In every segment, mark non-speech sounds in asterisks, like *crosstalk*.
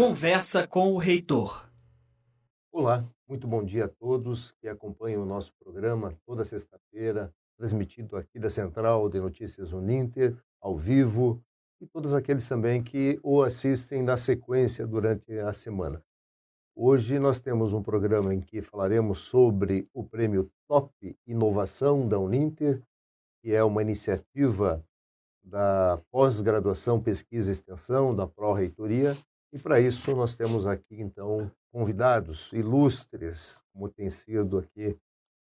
Conversa com o reitor. Olá, muito bom dia a todos que acompanham o nosso programa toda sexta-feira, transmitido aqui da Central de Notícias Uninter, ao vivo, e todos aqueles também que o assistem na sequência durante a semana. Hoje nós temos um programa em que falaremos sobre o prêmio Top Inovação da Uninter, que é uma iniciativa da pós-graduação Pesquisa e Extensão da Pró-Reitoria, e para isso nós temos aqui então convidados ilustres, como tem sido aqui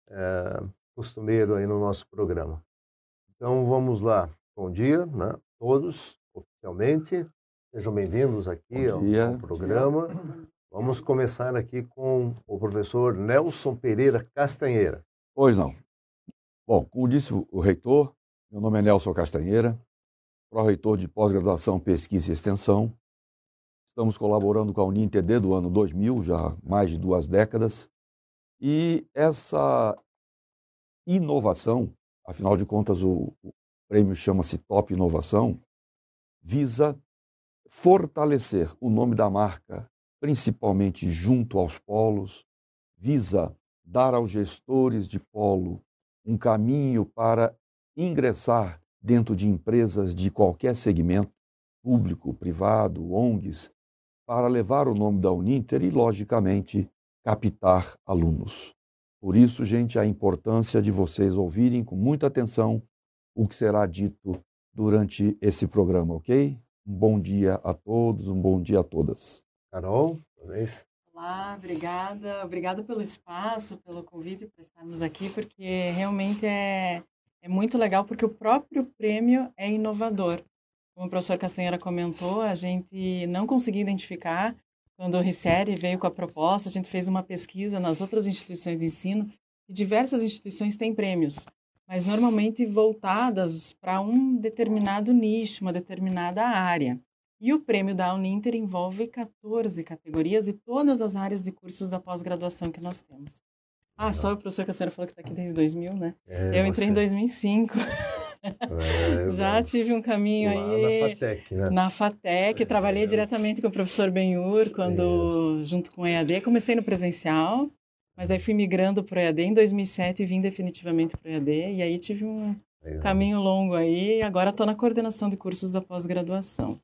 é, costumeiro aí no nosso programa. Então vamos lá. Bom dia, né? Todos oficialmente. Sejam bem-vindos aqui ao, ao, programa. Vamos começar aqui com o professor Nelson Pereira Castanheira. Pois não. Bom, como disse o reitor, meu nome é Nelson Castanheira, pró-reitor de pós-graduação, pesquisa e extensão. Estamos colaborando com a Uninter desde o ano 2000, já mais de duas décadas. E essa inovação, afinal de contas, o, o prêmio chama-se Top Inovação, visa fortalecer o nome da marca, principalmente junto aos polos, visa dar aos gestores de polo um caminho para ingressar dentro de empresas de qualquer segmento, público, privado, ONGs, para levar o nome da Uninter e, logicamente, captar alunos. Por isso, gente, a importância de vocês ouvirem com muita atenção o que será dito durante esse programa, ok? Um bom dia a todos, um bom dia a todas. Carol, talvez. Olá, obrigada. Obrigada pelo espaço, pelo convite para estarmos aqui, porque realmente é, é muito legal, porque o próprio prêmio é inovador. Como o professor Castanheira comentou, a gente não conseguiu identificar quando o Ricieri veio com a proposta, a gente fez uma pesquisa nas outras instituições de ensino e diversas instituições têm prêmios, mas normalmente voltadas para um determinado nicho, uma determinada área. E o prêmio da Uninter envolve 14 categorias e todas as áreas de cursos da pós-graduação que nós temos. Ah, só o professor Castanheira falou que está aqui desde 2000, né? É, Eu entrei você... em 2005. É, Já tive um caminho aí. Na FATEC, né? Na FATEC, é, trabalhei é. diretamente com o professor Benhur, quando, junto com o EAD. Comecei no presencial, mas aí fui migrando para o EAD em 2007 e vim definitivamente para o EAD. E aí tive um Legal. caminho longo aí. E agora estou na coordenação de cursos da pós-graduação.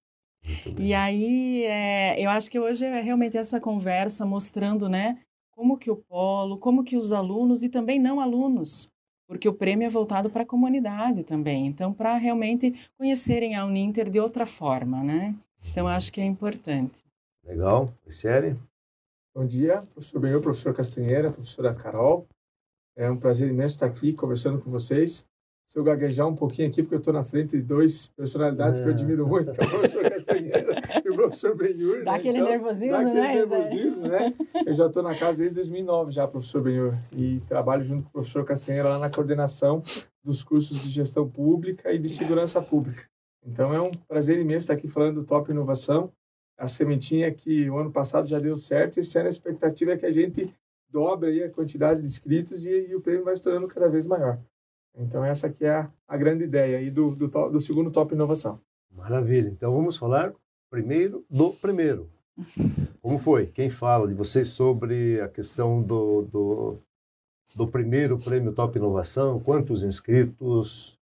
E aí, é, eu acho que hoje é realmente essa conversa mostrando, né, como que o polo, como que os alunos e também não alunos porque o prêmio é voltado para a comunidade também, então para realmente conhecerem a Uninter de outra forma, né? Então acho que é importante. Legal, série. Bom dia, professor Benhor, professor Castanheira, professora Carol. É um prazer imenso estar aqui conversando com vocês se eu gaguejar um pouquinho aqui, porque eu estou na frente de dois personalidades é. que eu é. admiro muito, que é o professor Castanheira e o professor Benhur. Dá né? aquele então, nervosismo, dá aquele né? nervosismo, né? Eu já estou na casa desde 2009 já, professor Benhur, e trabalho junto com o professor Castanheira lá na coordenação dos cursos de gestão pública e de segurança pública. Então é um prazer imenso estar aqui falando do Top Inovação, a sementinha que o ano passado já deu certo, e esse ano a expectativa é que a gente dobre aí a quantidade de inscritos e, e o prêmio vai se tornando cada vez maior. Então, essa aqui é a, a grande ideia aí do, do, do segundo Top Inovação. Maravilha. Então, vamos falar primeiro do primeiro. Como foi? Quem fala de vocês sobre a questão do, do, do primeiro prêmio Top Inovação? Quantos inscritos?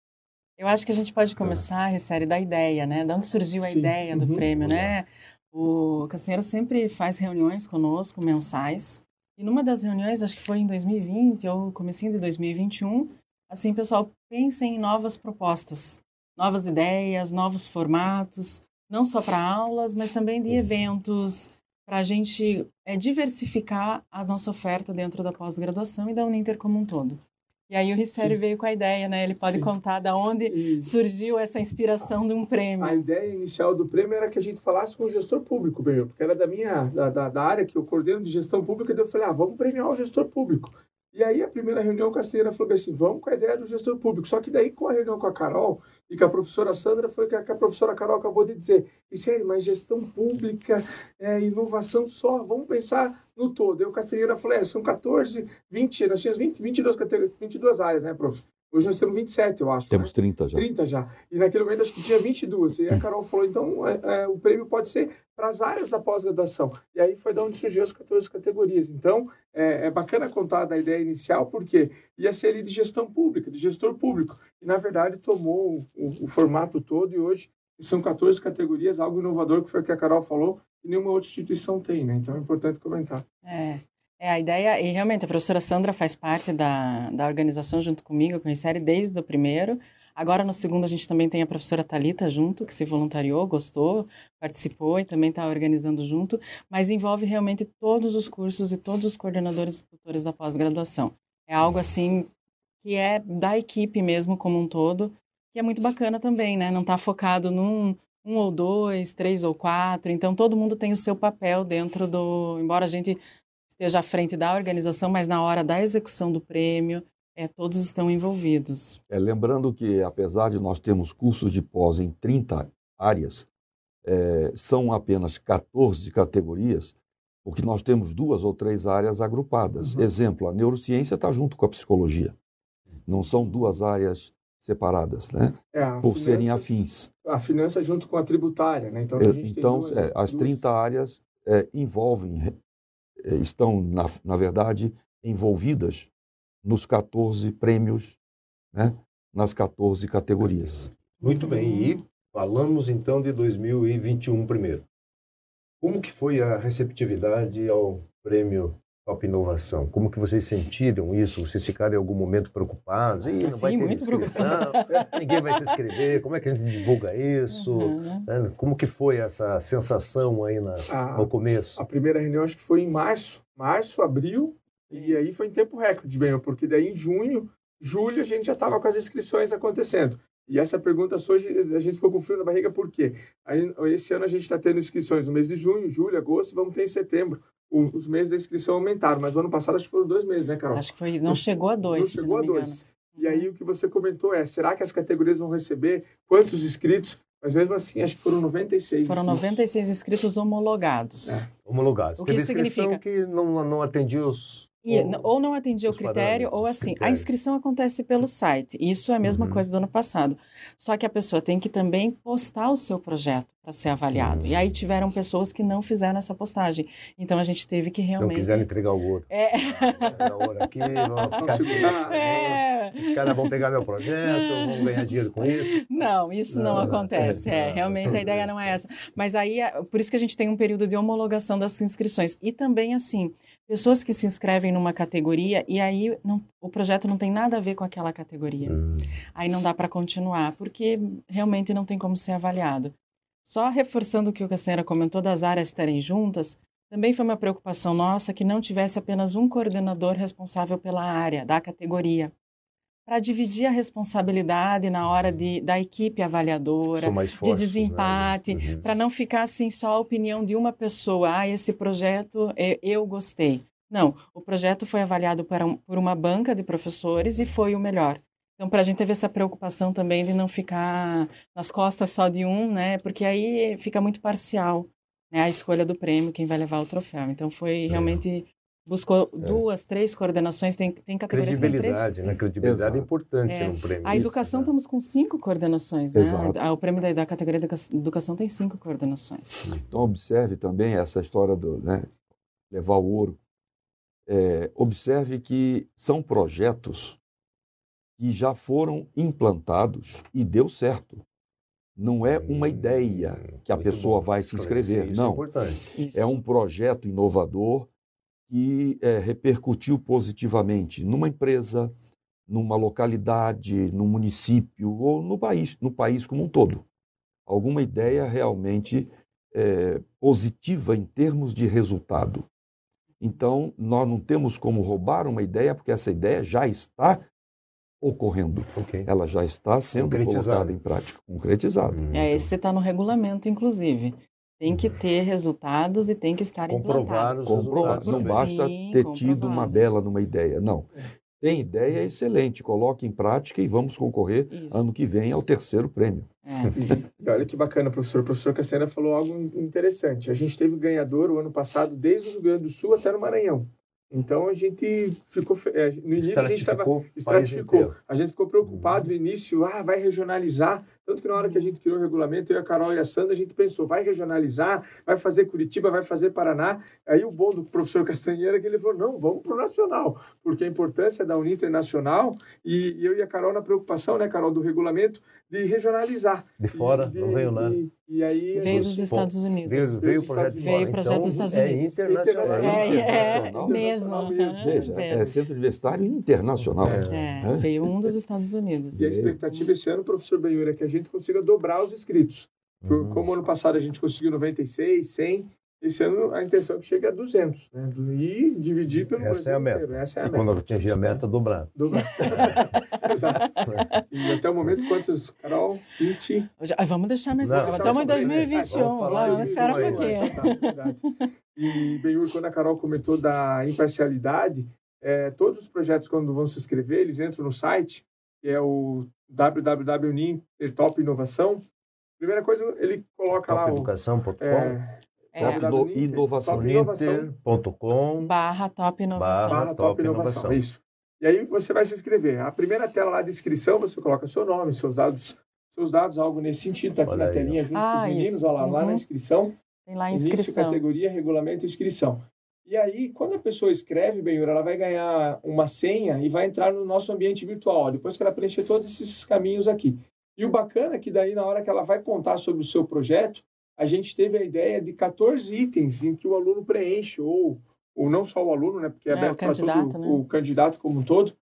Eu acho que a gente pode começar, ah. série da ideia, né? De onde surgiu a Sim. ideia do uhum. prêmio, né? O Castanheira sempre faz reuniões conosco, mensais. E numa das reuniões, acho que foi em 2020 ou comecinho de 2021, Assim, pessoal, pensem em novas propostas, novas ideias, novos formatos, não só para aulas, mas também de eventos, para a gente é, diversificar a nossa oferta dentro da pós-graduação e da Uninter como um todo. E aí o Ricério veio com a ideia, né? Ele pode Sim. contar da onde e... surgiu essa inspiração de um prêmio. A ideia inicial do prêmio era que a gente falasse com o gestor público, porque era da minha da, da, da área que eu coordeno de gestão pública, e eu falei, ah, vamos premiar o gestor público. E aí a primeira reunião com a falou assim, vamos com a ideia do gestor público. Só que daí com a reunião com a Carol e com a professora Sandra foi a, que a professora Carol acabou de dizer, e sério, mas gestão pública, é, inovação só, vamos pensar no todo. Eu, Casteira, falei, é, são 14, 20, nós tínhamos 20, 22, 22 áreas, né, prof? Hoje nós temos 27, eu acho. Temos né? 30 já. 30 já. E naquele momento acho que tinha 22. E a Carol falou, então é, é, o prêmio pode ser para as áreas da pós-graduação. E aí foi da onde surgiu as 14 categorias. Então é, é, bacana contar da ideia inicial, porque ia ser ali de gestão pública, de gestor público. E na verdade tomou o, o formato todo e hoje são 14 categorias, algo inovador que foi o que a Carol falou, e nenhuma outra instituição tem, né? Então é importante comentar. É. É, a ideia, e realmente a professora Sandra faz parte da, da organização junto comigo, eu conheci ela desde o primeiro. Agora no segundo a gente também tem a professora Talita junto, que se voluntariou, gostou, participou e também está organizando junto, mas envolve realmente todos os cursos e todos os coordenadores e tutores da pós-graduação. É algo assim que é da equipe mesmo como um todo, que é muito bacana também, né? Não está focado num um ou dois, três ou quatro, então todo mundo tem o seu papel dentro do, embora a gente esteja à frente da organização, mas na hora da execução do prêmio, é, todos estão envolvidos. É, lembrando que, apesar de nós termos cursos de pós em 30 áreas, é, são apenas 14 categorias, porque nós temos duas ou três áreas agrupadas. Uhum. Exemplo, a neurociência está junto com a psicologia. Não são duas áreas separadas, né? É, Por finanças, serem afins. A finança junto com a tributária, né? Então, então duas, é, as 30 áreas é, envolvem estão, na, na verdade, envolvidas nos 14 prêmios, né? nas 14 categorias. Muito bem, e falamos então de 2021 primeiro. Como que foi a receptividade ao prêmio Top Inovação? Como que vocês sentiram isso? Vocês ficaram em algum momento preocupados? Ih, não Sim, vai ter muito inscrição, *laughs* ninguém vai se inscrever, como é que a gente divulga isso? Uhum. Como que foi essa sensação aí na, a, no começo? A primeira reunião acho que foi em março, março, abril, e aí foi em tempo recorde, bem, porque daí em junho, julho a gente já estava com as inscrições acontecendo. E essa pergunta hoje a gente ficou com frio na barriga por quê? Aí, esse ano a gente está tendo inscrições no mês de junho, julho, agosto, e vamos ter em setembro os meses da inscrição aumentaram, mas o ano passado acho que foram dois meses, né, Carol? Acho que foi, não chegou a dois. Não chegou a dois. E aí o que você comentou é, será que as categorias vão receber quantos inscritos? Mas mesmo assim, acho que foram 96 Foram inscritos. 96 inscritos homologados. É. Homologados. O que Teve significa que não, não atendia os e, ou não atendia o critério, ou assim, a inscrição acontece pelo site. Isso é a mesma uhum. coisa do ano passado. Só que a pessoa tem que também postar o seu projeto para ser avaliado. Uhum. E aí tiveram pessoas que não fizeram essa postagem. Então a gente teve que realmente. Não quiseram entregar o ouro. É. o ouro aqui, *laughs* vão ficar. É. Esses caras vão pegar meu projeto, vão ganhar dinheiro com isso. Não, isso não, não acontece. É, é, realmente a ideia não é essa. Mas aí, por isso que a gente tem um período de homologação das inscrições. E também, assim, pessoas que se inscrevem numa categoria e aí não, o projeto não tem nada a ver com aquela categoria. Hum. Aí não dá para continuar, porque realmente não tem como ser avaliado. Só reforçando o que o Castanheira comentou das áreas estarem juntas, também foi uma preocupação nossa que não tivesse apenas um coordenador responsável pela área, da categoria para dividir a responsabilidade na hora de, da equipe avaliadora, fortes, de desempate, né? uhum. para não ficar assim só a opinião de uma pessoa. Ah, esse projeto eu, eu gostei. Não, o projeto foi avaliado por, um, por uma banca de professores e foi o melhor. Então, para a gente teve essa preocupação também de não ficar nas costas só de um, né? Porque aí fica muito parcial né, a escolha do prêmio, quem vai levar o troféu. Então, foi é. realmente buscou é. duas, três coordenações, tem, tem categorias Credibilidade, três... né? Credibilidade Exato. é importante é. no prêmio. A educação isso, né? estamos com cinco coordenações, né? Exato. O prêmio da, da categoria da educação tem cinco coordenações. Então observe também essa história do né, levar o ouro. É, observe que são projetos que já foram implantados e deu certo. Não é uma ideia que a pessoa bom. vai se inscrever, isso não. É, importante. é um projeto inovador que é, repercutiu positivamente numa empresa, numa localidade, num município ou no país, no país como um todo. Alguma ideia realmente é, positiva em termos de resultado. Então, nós não temos como roubar uma ideia, porque essa ideia já está ocorrendo. Okay. Ela já está sendo colocada em prática, concretizada. É, esse está no regulamento, inclusive. Tem que ter resultados e tem que estar Comprovar implantado. Comprovar. Não basta Sim, ter tido uma bela numa ideia, não. Tem ideia, é excelente, coloque em prática e vamos concorrer Isso. ano que vem ao terceiro prêmio. É. *laughs* E, olha que bacana, professor. O professor Cassiana falou algo interessante. A gente teve ganhador o ano passado, desde o Rio Grande do Sul até no Maranhão. Então a gente ficou é, no início a gente estava estratificou. A gente ficou preocupado no início, ah, vai regionalizar. Tanto que na hora que a gente criou o regulamento, eu, a Carol e a Sandra, a gente pensou, vai regionalizar, vai fazer Curitiba, vai fazer Paraná. Aí o bom do professor Castanheira é que ele falou, não, vamos para o nacional, porque a importância da Uninter nacional e, e eu e a Carol na preocupação, né, Carol, do regulamento, de regionalizar. De fora, de, não veio nada. E, aí, veio dos Estados Unidos. Veio, veio o projeto, veio o projeto então, dos Estados Unidos. É internacional. É, é, é mesmo. Veja, é centro universitário internacional. É, é. Veio um dos Estados Unidos. E a expectativa esse ano, professor Benhur, é que a gente consiga dobrar os inscritos. Uhum. Como ano passado a gente conseguiu 96, 100, esse ano a intenção é que chegue a 200, né? E dividir pelo Essa Brasil é a meta. Essa é a e meta. quando atingir a meta, dobrar. Dobrar. *laughs* Exato. E até o momento, quantos, Carol? 20? Já, vamos deixar mais... Não, estamos em 2021, vamos, vamos esperar um pouquinho. Tá, e, Benhur, quando a Carol comentou da imparcialidade, é, todos os projetos, quando vão se inscrever, eles entram no site, que é o www.nim Top Inovação. Primeira coisa, ele coloca lá o... Educação.com. É, é. Top Inovação. Inovação.com barra Top Inovação. Barra Top Inovação, isso. E aí você vai se inscrever. A primeira tela lá de inscrição, você coloca seu nome, seus dados, seus dados, algo nesse sentido, está aqui olha na aí. telinha junto ah, com os meninos, olha lá, uhum. lá na uhum. inscrição. Tem lá a inscrição. Início, categoria, regulamento e inscrição. E aí, quando a pessoa escreve, Benhur, ela vai ganhar uma senha e vai entrar no nosso ambiente virtual, depois que ela preencher todos esses caminhos aqui. E o bacana é que daí, na hora que ela vai contar sobre o seu projeto, a gente teve a ideia de 14 itens em que o aluno preenche, ou, ou não só o aluno, né, porque é, é aberto para todo né? o candidato como um todo.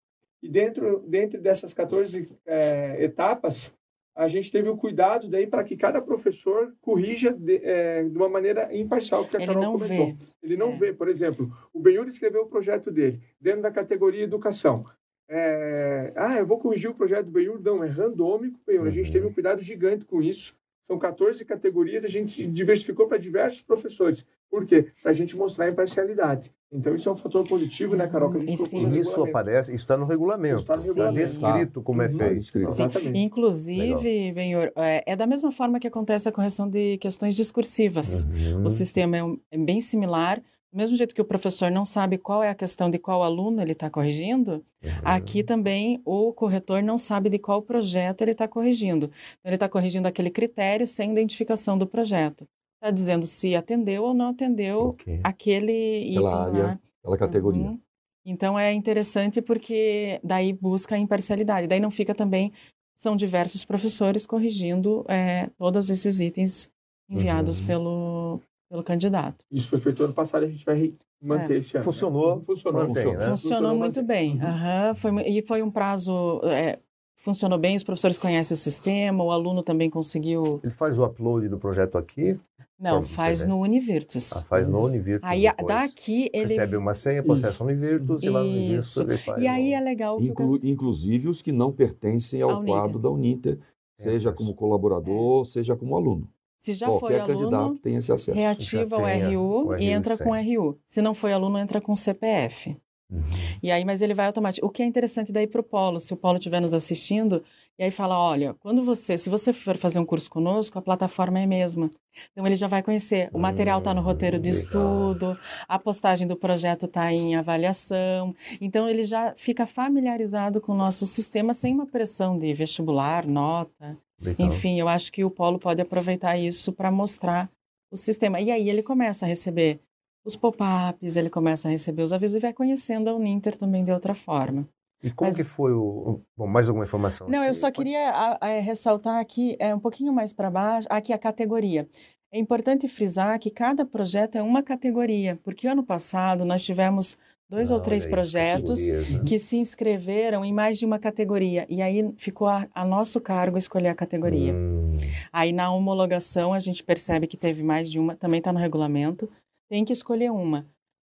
E dentro, dentro dessas 14 é, etapas, a gente teve o cuidado daí para que cada professor corrija de, é, de, uma maneira imparcial, que a Ele Carol não comentou. Vê. Ele não é. vê, por exemplo, o Benhur escreveu o projeto dele dentro da categoria educação. É, ah, eu vou corrigir o projeto do Benhur, não, é randômico, Benhur. Uhum. A gente teve um cuidado gigante com isso. São 14 categorias, a gente diversificou para diversos professores. Por quê? Para a gente mostrar a imparcialidade. Então, isso é um fator positivo, né, Carol? Que a gente e isso aparece, isso está no regulamento. Está no regulamento. Está descrito como é feito. Exatamente. Inclusive, Benhor, é, é, da mesma forma que acontece a correção de questões discursivas. Uhum. O sistema é, um, é, bem similar. Do mesmo jeito que o professor não sabe qual é a questão de qual aluno ele está corrigindo, uhum. aqui também o corretor não sabe de qual projeto ele está corrigindo. Então, ele está corrigindo aquele critério sem identificação do projeto está dizendo se atendeu ou não atendeu okay. aquele item. Aquela área, né? aquela categoria. Uhum. Então é interessante porque daí busca a imparcialidade. Daí não fica também, são diversos professores corrigindo é, todos esses itens enviados uhum. pelo, pelo candidato. Isso foi feito ano passado, a gente vai manter é. esse ano. Funcionou? Né? Funcionou. Mantém, funcionou, né? funcionou muito bem. Uhum. Foi, e foi um prazo é, funcionou bem, os professores conhecem o sistema, o aluno também conseguiu. Ele faz o upload do projeto aqui? Não, faz no Univirtus. Ah, faz no Univirtus. Aí depois. daqui ele. Recebe uma senha, processa o Univirtus Isso. e lá no Univirtus ele faz. E aí é legal. Inclu... Inclusive os que não pertencem ao quadro da Uninter, seja como colaborador, é. seja como aluno. Se já Qualquer foi candidato aluno, tem esse acesso. reativa o RU, o RU, e entra com o RU. Se não foi aluno, entra com CPF. Uhum. E aí, mas ele vai automático. O que é interessante daí para o Polo, se o Polo estiver nos assistindo, e aí fala, olha, quando você, se você for fazer um curso conosco, a plataforma é a mesma. Então ele já vai conhecer. O material está no hum, roteiro de estudo, a postagem do projeto está em avaliação. Então ele já fica familiarizado com o nosso sistema sem uma pressão de vestibular, nota. Legal. Enfim, eu acho que o Polo pode aproveitar isso para mostrar o sistema. E aí ele começa a receber os pop-ups, ele começa a receber os avisos e vai conhecendo a Uninter também de outra forma. E como Mas... que foi o... Bom, mais alguma informação? Não, eu só queria a, a, ressaltar aqui, é, um pouquinho mais para baixo, aqui a categoria. É importante frisar que cada projeto é uma categoria, porque ano passado nós tivemos dois ah, ou três aí, projetos né? que se inscreveram em mais de uma categoria, e aí ficou a, a nosso cargo escolher a categoria. Hum. Aí na homologação a gente percebe que teve mais de uma, também está no regulamento, tem que escolher uma.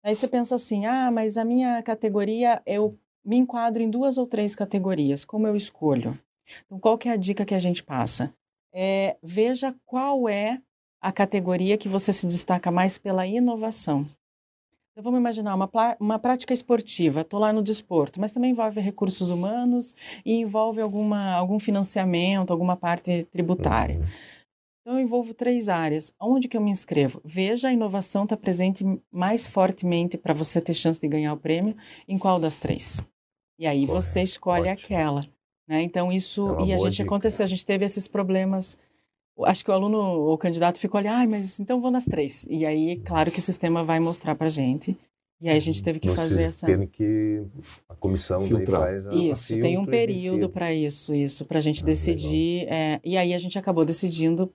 Aí você pensa assim, ah, mas a minha categoria, eu me enquadro em duas ou três categorias. Como eu escolho? Então, qual que é a dica que a gente passa? É, veja qual é a categoria que você se destaca mais pela inovação. Então, vamos imaginar uma, uma prática esportiva. Estou lá no desporto, mas também envolve recursos humanos e envolve alguma, algum financiamento, alguma parte tributária. Uhum. Então, eu envolvo três áreas. Onde que eu me inscrevo? Veja, a inovação está presente mais fortemente para você ter chance de ganhar o prêmio em qual das três. E aí Correto, você escolhe ótimo. aquela. Né? Então, isso. É e a gente dica. aconteceu, a gente teve esses problemas. Acho que o aluno, o candidato ficou ali, ah, mas então vou nas três. E aí, claro que o sistema vai mostrar para gente. E aí a gente teve que Vocês fazer essa. Tem que a comissão filtrar. faz a, Isso, tem um período para isso, isso, para a gente ah, decidir. É, e aí a gente acabou decidindo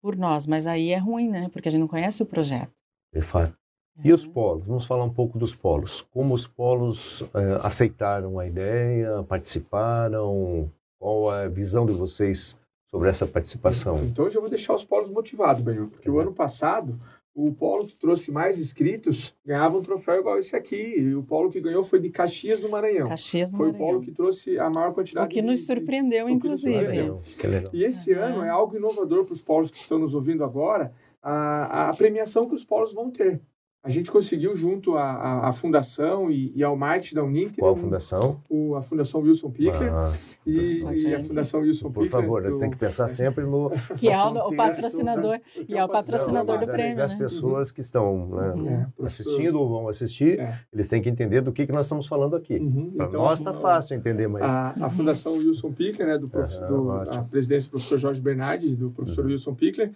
por nós, mas aí é ruim, né? Porque a gente não conhece o projeto. De fato. E os polos? Vamos falar um pouco dos polos. Como os polos é, aceitaram a ideia, participaram? Qual a visão de vocês sobre essa participação? Então, hoje eu vou deixar os polos motivados, Benhur, porque o ano passado o polo que trouxe mais inscritos ganhava um troféu igual esse aqui. E o polo que ganhou foi de Caxias do Maranhão. Caxias do foi Maranhão. Foi o polo que trouxe a maior quantidade. O que nos surpreendeu, de, inclusive. Nos surpreendeu. E esse uhum. ano é algo inovador para os polos que estão nos ouvindo agora, a, a premiação que os polos vão ter. A gente conseguiu, junto à, à, à fundação e, e, ao marketing da Uninter... Qual a fundação? O, a Fundação Wilson Pickler. Ah, e, e, a Fundação Wilson Por Pickler... Por favor, do, tem que pensar sempre no... Que é o, *laughs* o patrocinador, *laughs* e é o patrocinador do prêmio, né? pessoas uhum. que estão né, é, assistindo ou vão assistir, é. eles têm que entender do que, que nós estamos falando aqui. Uhum, Para então, nós está fácil entender, mas... A, a Fundação Wilson Pickler, né, do, prof, uhum, do a presidência do professor Jorge Bernardi, do professor uhum. Wilson Pickler,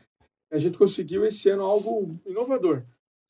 a gente conseguiu esse ano algo inovador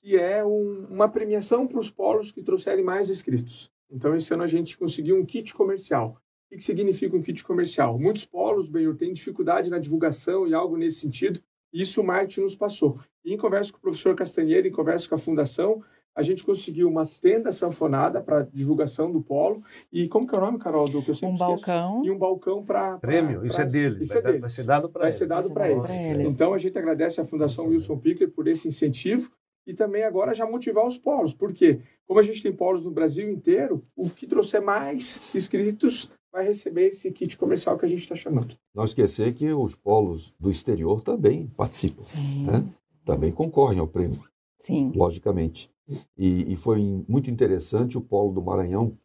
que é um, uma premiação para os polos que trouxerem mais inscritos. Então, esse ano a gente conseguiu um kit comercial. O que significa um kit comercial? Muitos polos, bem, têm dificuldade na divulgação e algo nesse sentido, e isso o marketing nos passou. E em conversa com o professor Castanheira, em conversa com a fundação, a gente conseguiu uma tenda sanfonada para divulgação do polo e como que é o nome, Carol, do que eu sempre Um balcão. E um balcão para prêmio, pra, isso é dele, isso vai, é dele. vai ser dado para eles. Vai ser dado para eles. eles. Então a gente agradece à Fundação Wilson Pickler por esse incentivo e também agora já motivar os polos, porque como a gente tem polos no Brasil inteiro, o que trouxer mais inscritos vai receber esse kit comercial que a gente está chamando. Não esquecer que os polos do exterior também participam, né? também concorrem ao prêmio, Sim. logicamente. E, e, foi muito interessante o polo do Maranhão,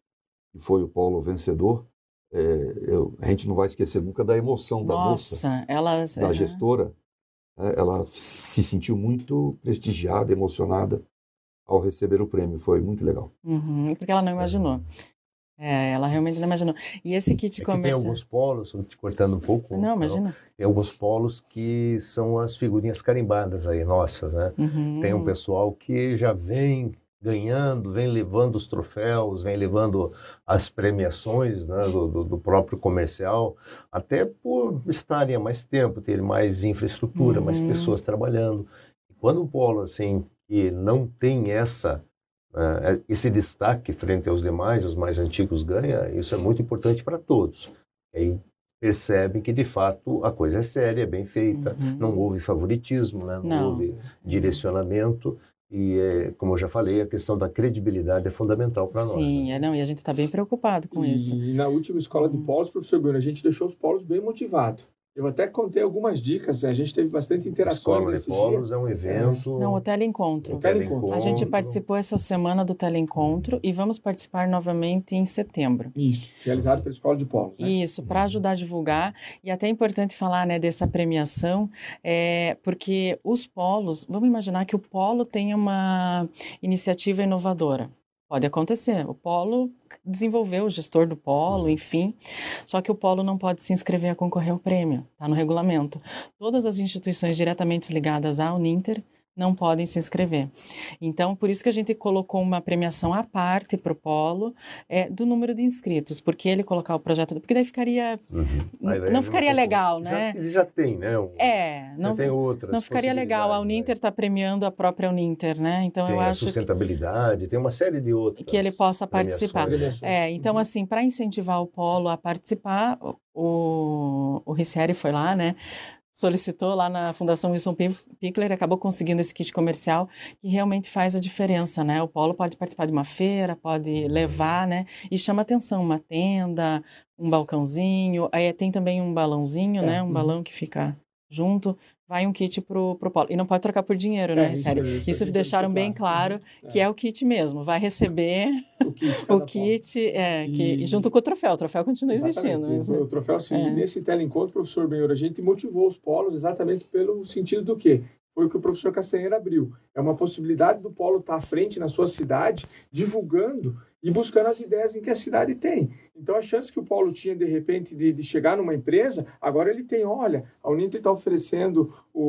que foi o polo vencedor. É, eu, a gente não vai esquecer nunca da emoção da Nossa, moça, elas, da gestora, né, ela se sentiu muito prestigiada, emocionada ao receber o prêmio. Foi muito legal. Uhum, porque ela não imaginou. É, ela realmente não imaginou. E esse kit é comercial... Tem alguns polos, te cortando um pouco. Não, imagina. Tem alguns polos que são as figurinhas carimbadas aí, nossas, né? Uhum. Tem um pessoal que já vem ganhando, vem levando os troféus, vem levando as premiações né, do, do, do, próprio comercial, até por estarem há mais tempo, ter mais infraestrutura, uhum. mais pessoas trabalhando. Quando o polo assim que não tem essa uh, esse destaque frente aos demais, os mais antigos ganha, isso é muito importante para todos. Aí percebem que de fato a coisa é séria, é bem feita, uhum. não houve favoritismo, né? não, não. houve direcionamento. E, é, como eu já falei, a questão da credibilidade é fundamental para nós. Sim, né? é, não, e a gente está bem preocupado com e, isso. E na última escola de polos, professor Bruno, a gente deixou os polos bem motivados. Eu até contei algumas dicas, a gente teve bastante interações Escola de Polos dia. é um evento... Não, o Teleencontro. O Teleencontro. A gente participou essa semana do Teleencontro e vamos participar novamente em setembro. Isso, realizado pela Escola de Polos. Né? Isso, para ajudar a divulgar. E até é importante falar né, dessa premiação, é, porque os polos, vamos imaginar que o polo tem uma iniciativa inovadora. Pode acontecer. O polo desenvolveu, o gestor do polo, uhum. enfim. Só que o polo não pode se inscrever a concorrer ao prêmio, está no regulamento. Todas as instituições diretamente ligadas ao Uninter não podem se inscrever. Então, por isso que a gente colocou uma premiação à parte para o Polo é, do número de inscritos, porque ele colocar o projeto, porque daí ficaria uhum. não ficaria legal, né? ele já tem, né? É, não tem outras. Não ficaria legal. A Uninter está né? premiando a própria Uninter, né? Então tem eu acho sustentabilidade, que, tem uma série de outras que ele possa participar. É, então uhum. assim, para incentivar o Polo a participar, o o foi lá, né? Solicitou lá na Fundação Wilson Pickler, acabou conseguindo esse kit comercial que realmente faz a diferença, né? O polo pode participar de uma feira, pode levar, né? E chama atenção uma tenda, um balcãozinho, aí tem também um balãozinho, é. né? Um uhum. balão que fica junto, vai um kit pro, pro polo. E não pode trocar por dinheiro, né? É, isso, Sério. isso, Isso, isso deixaram é bem claro que é. o kit mesmo. Vai receber *laughs* O kit, *laughs* o kit, é, que, E- junto com o troféu. O troféu continua existindo. Exatamente. mas- O troféu, sim. É. E nesse teleencontro, professor Benhor, a gente motivou os polos exatamente pelo sentido do quê? Foi o que o professor Castanheira abriu. É uma possibilidade do polo estar à frente na sua cidade, divulgando e buscando as ideias em que a cidade tem. Então, a chance que o Paulo tinha, de repente, de, de chegar numa empresa, agora ele tem, olha, a Uninter está oferecendo o,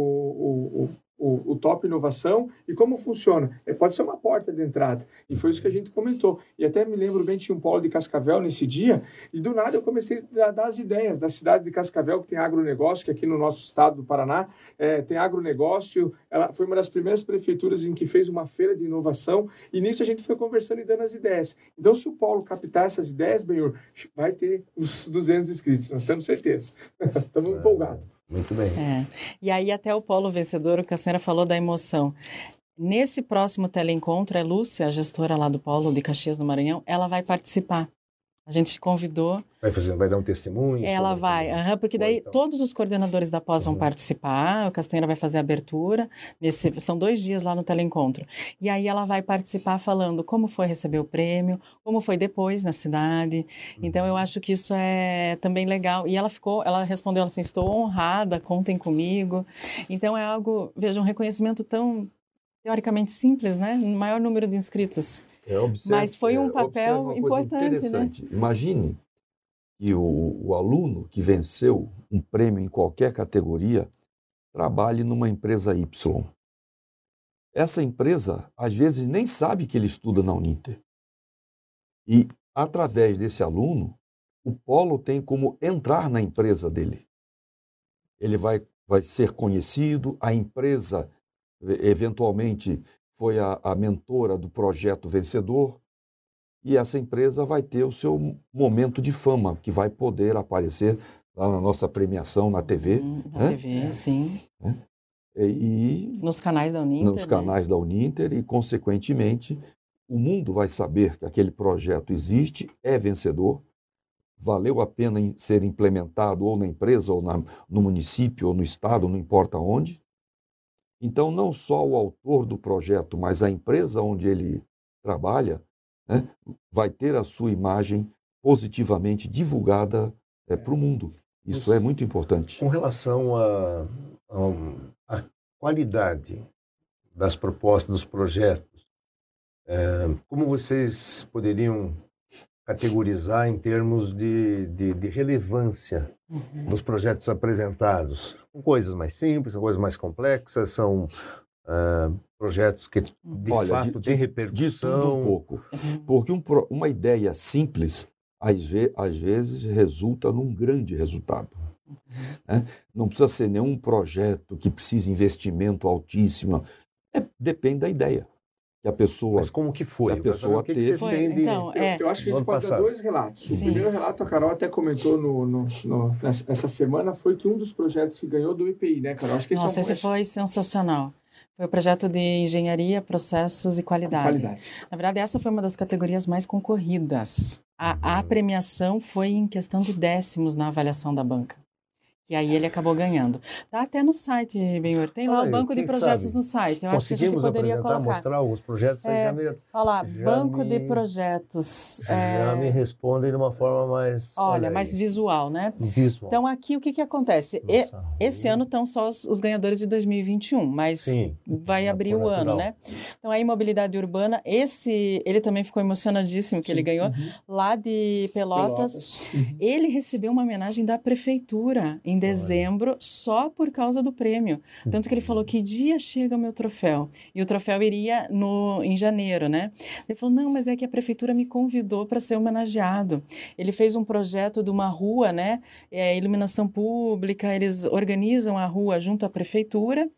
o, o, o, top inovação e como funciona? É, pode ser uma porta de entrada. E foi isso que a gente comentou. E até me lembro bem, tinha um polo de Cascavel nesse dia, e do nada eu comecei a dar as ideias da cidade de Cascavel, que tem agronegócio, que aqui no nosso estado do Paraná é, tem agronegócio. Ela foi uma das primeiras prefeituras em que fez uma feira de inovação, e nisso a gente foi conversando e dando as ideias. Então, se o Paulo captar essas ideias, Benhor, vai ter os 200 inscritos, nós temos certeza. *laughs* Estamos empolgados. Muito bem. É. E aí, até o polo vencedor, o Castanheira falou da emoção. Nesse próximo teleencontro, é Lúcia, a gestora lá do polo de Caxias do Maranhão, ela vai participar. A gente convidou, Vai, fazer, vai dar um testemunho? ela vai, aham, porque daí Então. todos os coordenadores da pós vão Uhum. participar, o Castanheira vai fazer a abertura, nesse, são dois dias lá no teleencontro. E aí ela vai participar falando como foi receber o prêmio, como foi depois na cidade. Então Uhum. eu acho que isso é também legal. E ela ficou, ela respondeu assim: estou honrada, contem comigo. Então é algo, veja, um reconhecimento tão teoricamente simples, né? Maior número de inscritos. É, observe- Mas foi um é, papel importante, né? interessante. Imagine que o, o aluno que venceu um prêmio em qualquer categoria trabalhe numa empresa Y. Essa empresa, às vezes, nem sabe que ele estuda na Uninter. E, através desse aluno, o polo tem como entrar na empresa dele. Ele vai, vai ser conhecido, a empresa, eventualmente, foi a, a mentora do projeto vencedor, e essa empresa vai ter o seu momento de fama, que vai poder aparecer lá na nossa premiação na TV Hum, Na né? TV, sim. e Nos canais da Uninter. nos né? canais da Uninter e, consequentemente, o mundo vai saber que aquele projeto existe, é vencedor, valeu a pena ser implementado ou na empresa, ou na- no município, ou no estado, não importa onde. Então, não só o autor do projeto, mas a empresa onde ele trabalha né, vai ter a sua imagem positivamente divulgada para o mundo. Isso é muito importante. Com relação à qualidade das propostas, dos projetos, é, como vocês poderiam categorizar em termos de, de, de relevância Uhum. nos projetos apresentados? São coisas mais simples, são coisas mais complexas, são ah, projetos que de Olha, fato de- têm De repercussão. tudo um pouco. Porque um uma ideia simples, às, ve- às vezes, resulta num grande resultado. né? Não precisa ser nenhum projeto que precise investimento altíssimo. É, depende da ideia que a pessoa. Mas como que foi? Que a pessoa O que que teve. de- então, Eu, é. eu acho que a gente pode dar passado. dois relatos. Sim. O primeiro relato, a Carol até comentou no, no, no- nessa, essa semana, foi que um dos projetos que ganhou do EPI, né, Carol? Acho que esse Nossa, é um esse foi sensacional. Foi o projeto de engenharia, processos e qualidade. qualidade. Na verdade, essa foi uma das categorias mais concorridas. A, a premiação foi em questão de décimos na avaliação da banca. E aí ele acabou ganhando. Tá até no site, Benhor. Tem lá Olha, o banco de projetos sabe? no site. Eu acho que a gente poderia colocar. mostrar alguns projetos, É, já, me, Olha lá, já banco de me- projetos. já é, me respondem de uma forma mais. olha, aí, mais visual, né? visual. Então aqui o que, que acontece? E- Nossa, esse ano estão só os, os ganhadores de 2021, mas Sim, vai abrir o ano, né? Então a imobilidade urbana, esse ele também ficou emocionadíssimo que ele ganhou Uhum. lá de Pelotas. Uhum. Ele recebeu uma homenagem da prefeitura em dezembro só por causa do prêmio. Tanto que ele falou que dia chega o meu troféu. E o troféu iria no em janeiro, né? Ele falou: "Não, mas é que a prefeitura me convidou para ser homenageado". Ele fez um projeto de uma rua, né? É, iluminação pública, eles organizam a rua junto à prefeitura.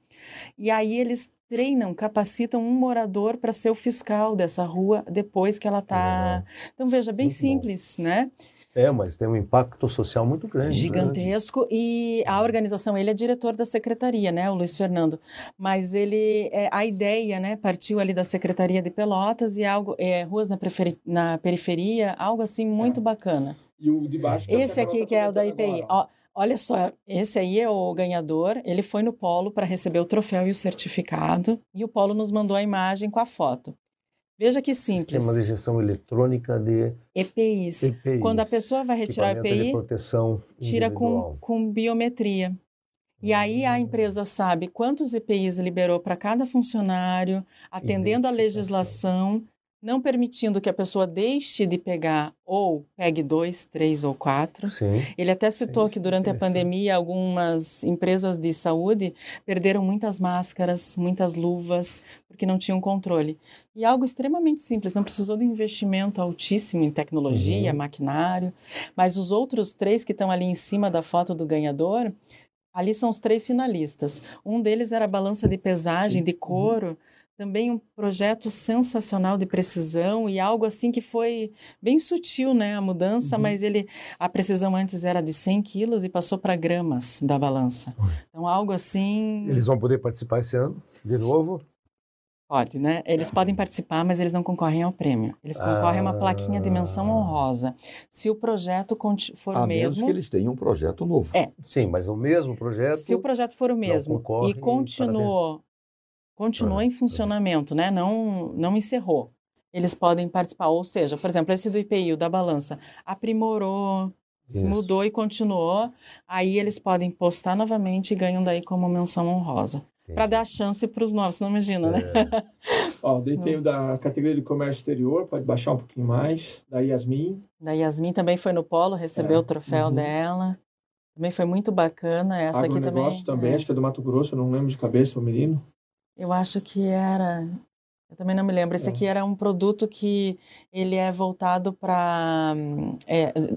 E aí eles treinam, capacitam um morador para ser o fiscal dessa rua depois que ela tá. Então veja, bem Muito bom. simples, né? É, mas tem um impacto social muito grande. né? gigantesco e a organização ele é diretor da secretaria né o Luiz Fernando mas ele é, a ideia né partiu ali da secretaria de Pelotas e algo é, ruas na, na periferia algo assim muito bacana E o de baixo. esse Carol aqui que é o da IPI ó Olha só, esse aí é o ganhador. Ele foi no Polo para receber o troféu e o certificado. E o Polo nos mandou a imagem com a foto. Veja que simples. Sistema de gestão eletrônica de EPIs. EPIs. Quando a pessoa vai retirar o EPI, tira com, com biometria. E aí a Hum. empresa sabe quantos EPIs liberou para cada funcionário, atendendo à legislação, não permitindo que a pessoa deixe de pegar ou pegue dois, três ou quatro. Sim. Ele até citou É que durante a pandemia algumas empresas de saúde perderam muitas máscaras, muitas luvas, porque não tinham controle. E algo extremamente simples, não precisou de investimento altíssimo em tecnologia, Uhum. maquinário, mas os outros três que estão ali em cima da foto do ganhador, ali são os três finalistas. Um deles era a balança de pesagem Sim. de couro, também um projeto sensacional de precisão e algo assim que foi bem sutil, né, a mudança, Uhum. mas ele a precisão antes era de 100 quilos e passou para gramas da balança. Então algo assim Eles vão poder participar esse ano, de novo? pode, né? Eles podem participar, mas eles não concorrem ao prêmio. Eles concorrem a uma plaquinha de menção Ah. honrosa. Se o projeto for o menos mesmo, que eles tenham um projeto novo. É. Sim, mas o mesmo projeto. se o projeto for o mesmo e continuou continuou Ah, em funcionamento, né? Não não encerrou. Eles podem participar, ou seja, por exemplo, esse do IPI, o da balança, aprimorou, Isso. mudou e continuou, aí eles podem postar novamente e ganham daí como menção honrosa. Para dar chance para os novos, não imagina, né? É, *laughs* Ó, daí tem o da categoria de comércio exterior, pode baixar um pouquinho mais. Da Yasmin. Da Yasmin também foi no polo, recebeu É, o troféu uhum. dela. Também foi muito bacana. Essa aqui também. Agronegócio também, é. acho que é do Mato Grosso, não lembro de cabeça, o menino. Eu acho que era. Eu também não me lembro. Esse É. aqui era um produto que ele é voltado para.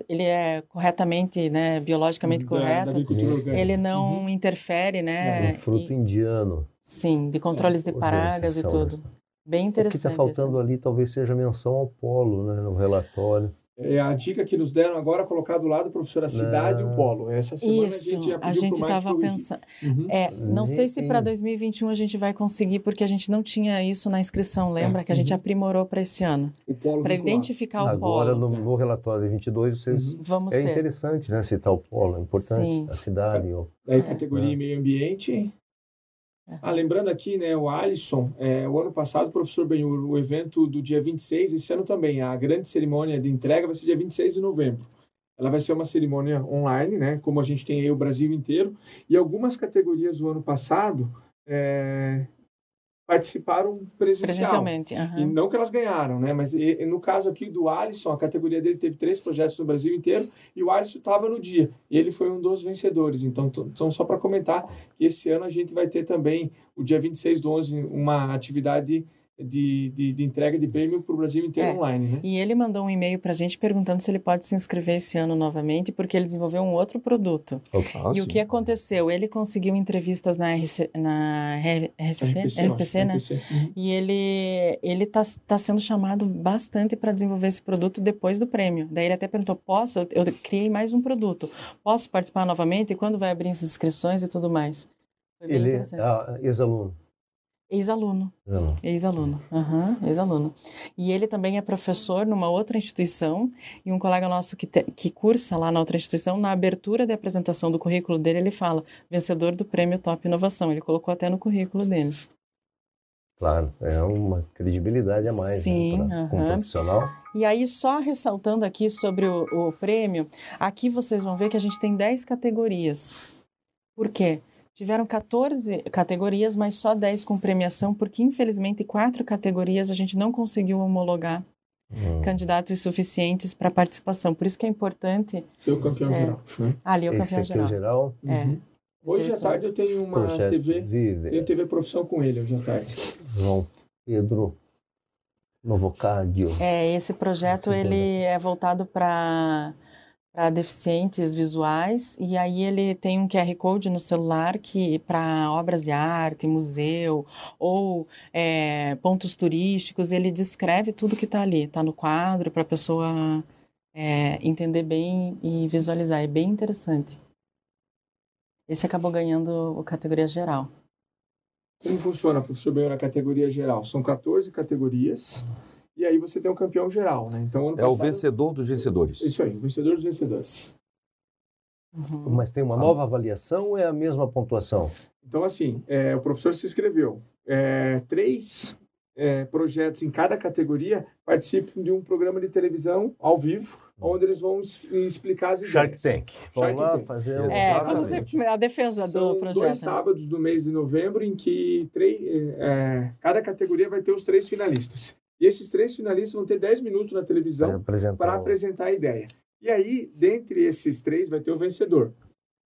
ele é corretamente, né, biologicamente Da- correto. Da orgânica. ele não interfere, né? um fruto e- indiano. sim, de controles de Por pragas e tudo. Bem O que interessante. está faltando ali talvez seja menção ao polo, né, no relatório. É a dica que nos deram agora é colocar do lado, professor, a cidade e o Não. polo. Essa semana Isso, a gente já a estava pensando. Uhum. É, não sei se para 2021 a gente vai conseguir, porque a gente não tinha isso na inscrição, lembra? É, Que a gente uhum. aprimorou para esse ano. O polo Para identificar o Agora, polo. no, no relatório de 22, vocês... Uhum. Vamos É ter. interessante, né, citar o polo, é importante. Sim. A cidade, o- Daí É. categoria É. meio ambiente. Ah, lembrando aqui, né, o Alisson, é, o ano passado, professor Benhur, o evento do dia 26, esse ano também, a grande cerimônia de entrega vai ser dia 26 de novembro. Ela vai ser uma cerimônia online, né, como a gente tem aí o Brasil inteiro, e algumas categorias do ano passado é, participaram presencial. Presencialmente. aham. E não que elas ganharam, né? Mas e- e no caso aqui do Alisson, a categoria dele teve três projetos no Brasil inteiro e o Alisson estava no dia. E ele foi um dos vencedores. Então, então, só para comentar que esse ano a gente vai ter também, o dia 26 do 11, uma atividade de, de, de entrega de prêmio para o Brasil inteiro É. online, né? E ele mandou um e-mail para a gente perguntando se ele pode se inscrever esse ano novamente, porque ele desenvolveu um outro produto. Ah, e o sim. que aconteceu? Ele conseguiu entrevistas na, RC, na R- RCP, RPC, RPC, né? RPC. Uhum. E ele ele está tá sendo chamado bastante para desenvolver esse produto depois do prêmio. Daí ele até perguntou: posso? Eu, eu criei mais um produto. Posso participar novamente? E quando vai abrir as inscrições e tudo mais? Foi bem Ele é ah, ex-aluno. Ex-aluno. Ex-aluno. Ex-aluno, aham, ex-aluno. E ele também é professor numa outra instituição, e um colega nosso que, te- que cursa lá na outra instituição, na abertura da apresentação do currículo dele, ele fala, vencedor do prêmio Top Inovação. Ele colocou até no currículo dele. Claro, é uma credibilidade a mais Sim, né, pra, como aham. profissional. E aí, só ressaltando aqui sobre o, o prêmio, aqui vocês vão ver que a gente tem 10 categorias. Por quê? Tiveram 14 categorias, mas só 10 com premiação, porque infelizmente quatro categorias a gente não conseguiu homologar Hum. candidatos suficientes para participação. Por isso que é importante. Ser o campeão É. geral. Né? Ali é o Esse campeão aqui geral. é geral, É. Uhum. Hoje à tarde eu tenho uma projeto TV, Vive, tenho TV profissão com ele hoje à tarde. João Pedro Novocádio. É, esse projeto Esse ele é voltado para para deficientes visuais e aí ele tem um QR Code no celular que para obras de arte, museu ou é, pontos turísticos ele descreve tudo que está ali, está no quadro para a pessoa é, entender bem e visualizar. É bem interessante. Esse acabou ganhando a categoria geral. Como funciona, professor Benhur, na categoria geral? São 14 categorias e aí você tem um campeão geral, né? Então, ano É o passado- vencedor dos vencedores. Isso aí, o vencedor dos vencedores. Uhum. Mas tem uma nova avaliação ou é a mesma pontuação? Então, assim, é, o professor se inscreveu. É, três é, projetos em cada categoria participam de um programa de televisão ao vivo, onde eles vão explicar as ideias. Shark Tank. Shark lá Tank. fazer um... É, você, a defesa São do projeto. dois né? sábados do mês de novembro em que três, é, cada categoria vai ter os três finalistas. E esses três finalistas vão ter 10 minutos na televisão apresentar. para o- apresentar a ideia. E aí, dentre esses três, vai ter o vencedor,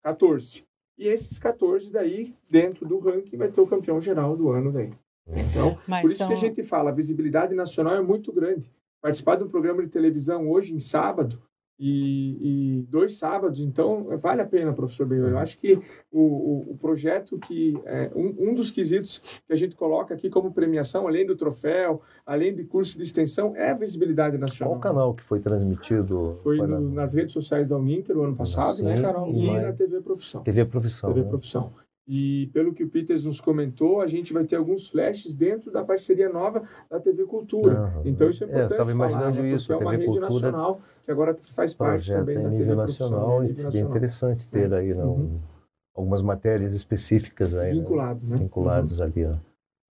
14. E esses 14 daí, dentro do ranking, vai ter o campeão geral do ano daí. Então, Mas por isso são- que a gente fala, a visibilidade nacional é muito grande. Participar de um programa de televisão hoje, em sábado, e, e dois sábados, então vale a pena, professor Benhor. Eu acho que o, o, o projeto que é um, um dos quesitos que a gente coloca aqui como premiação, além do troféu, além de curso de extensão, é a visibilidade Qual nacional. o canal que foi transmitido? Foi na no- nas redes sociais da Uninter o ano passado, Sim, né, Carol? E mas- na TV Profissão. TV Profissão. TV né? Profissão. E pelo que o Peters nos comentou, a gente vai ter alguns flashes dentro da parceria nova da TV Cultura. Aham. Então isso é É, eu importante tava imaginando falar, né? isso, Porque é uma TV rede Cultura nacional que agora faz parte também da TV nacional né? e nacional. interessante ter aí não, Uhum. algumas matérias específicas aí, né? Vinculado, né? vinculados ali ó,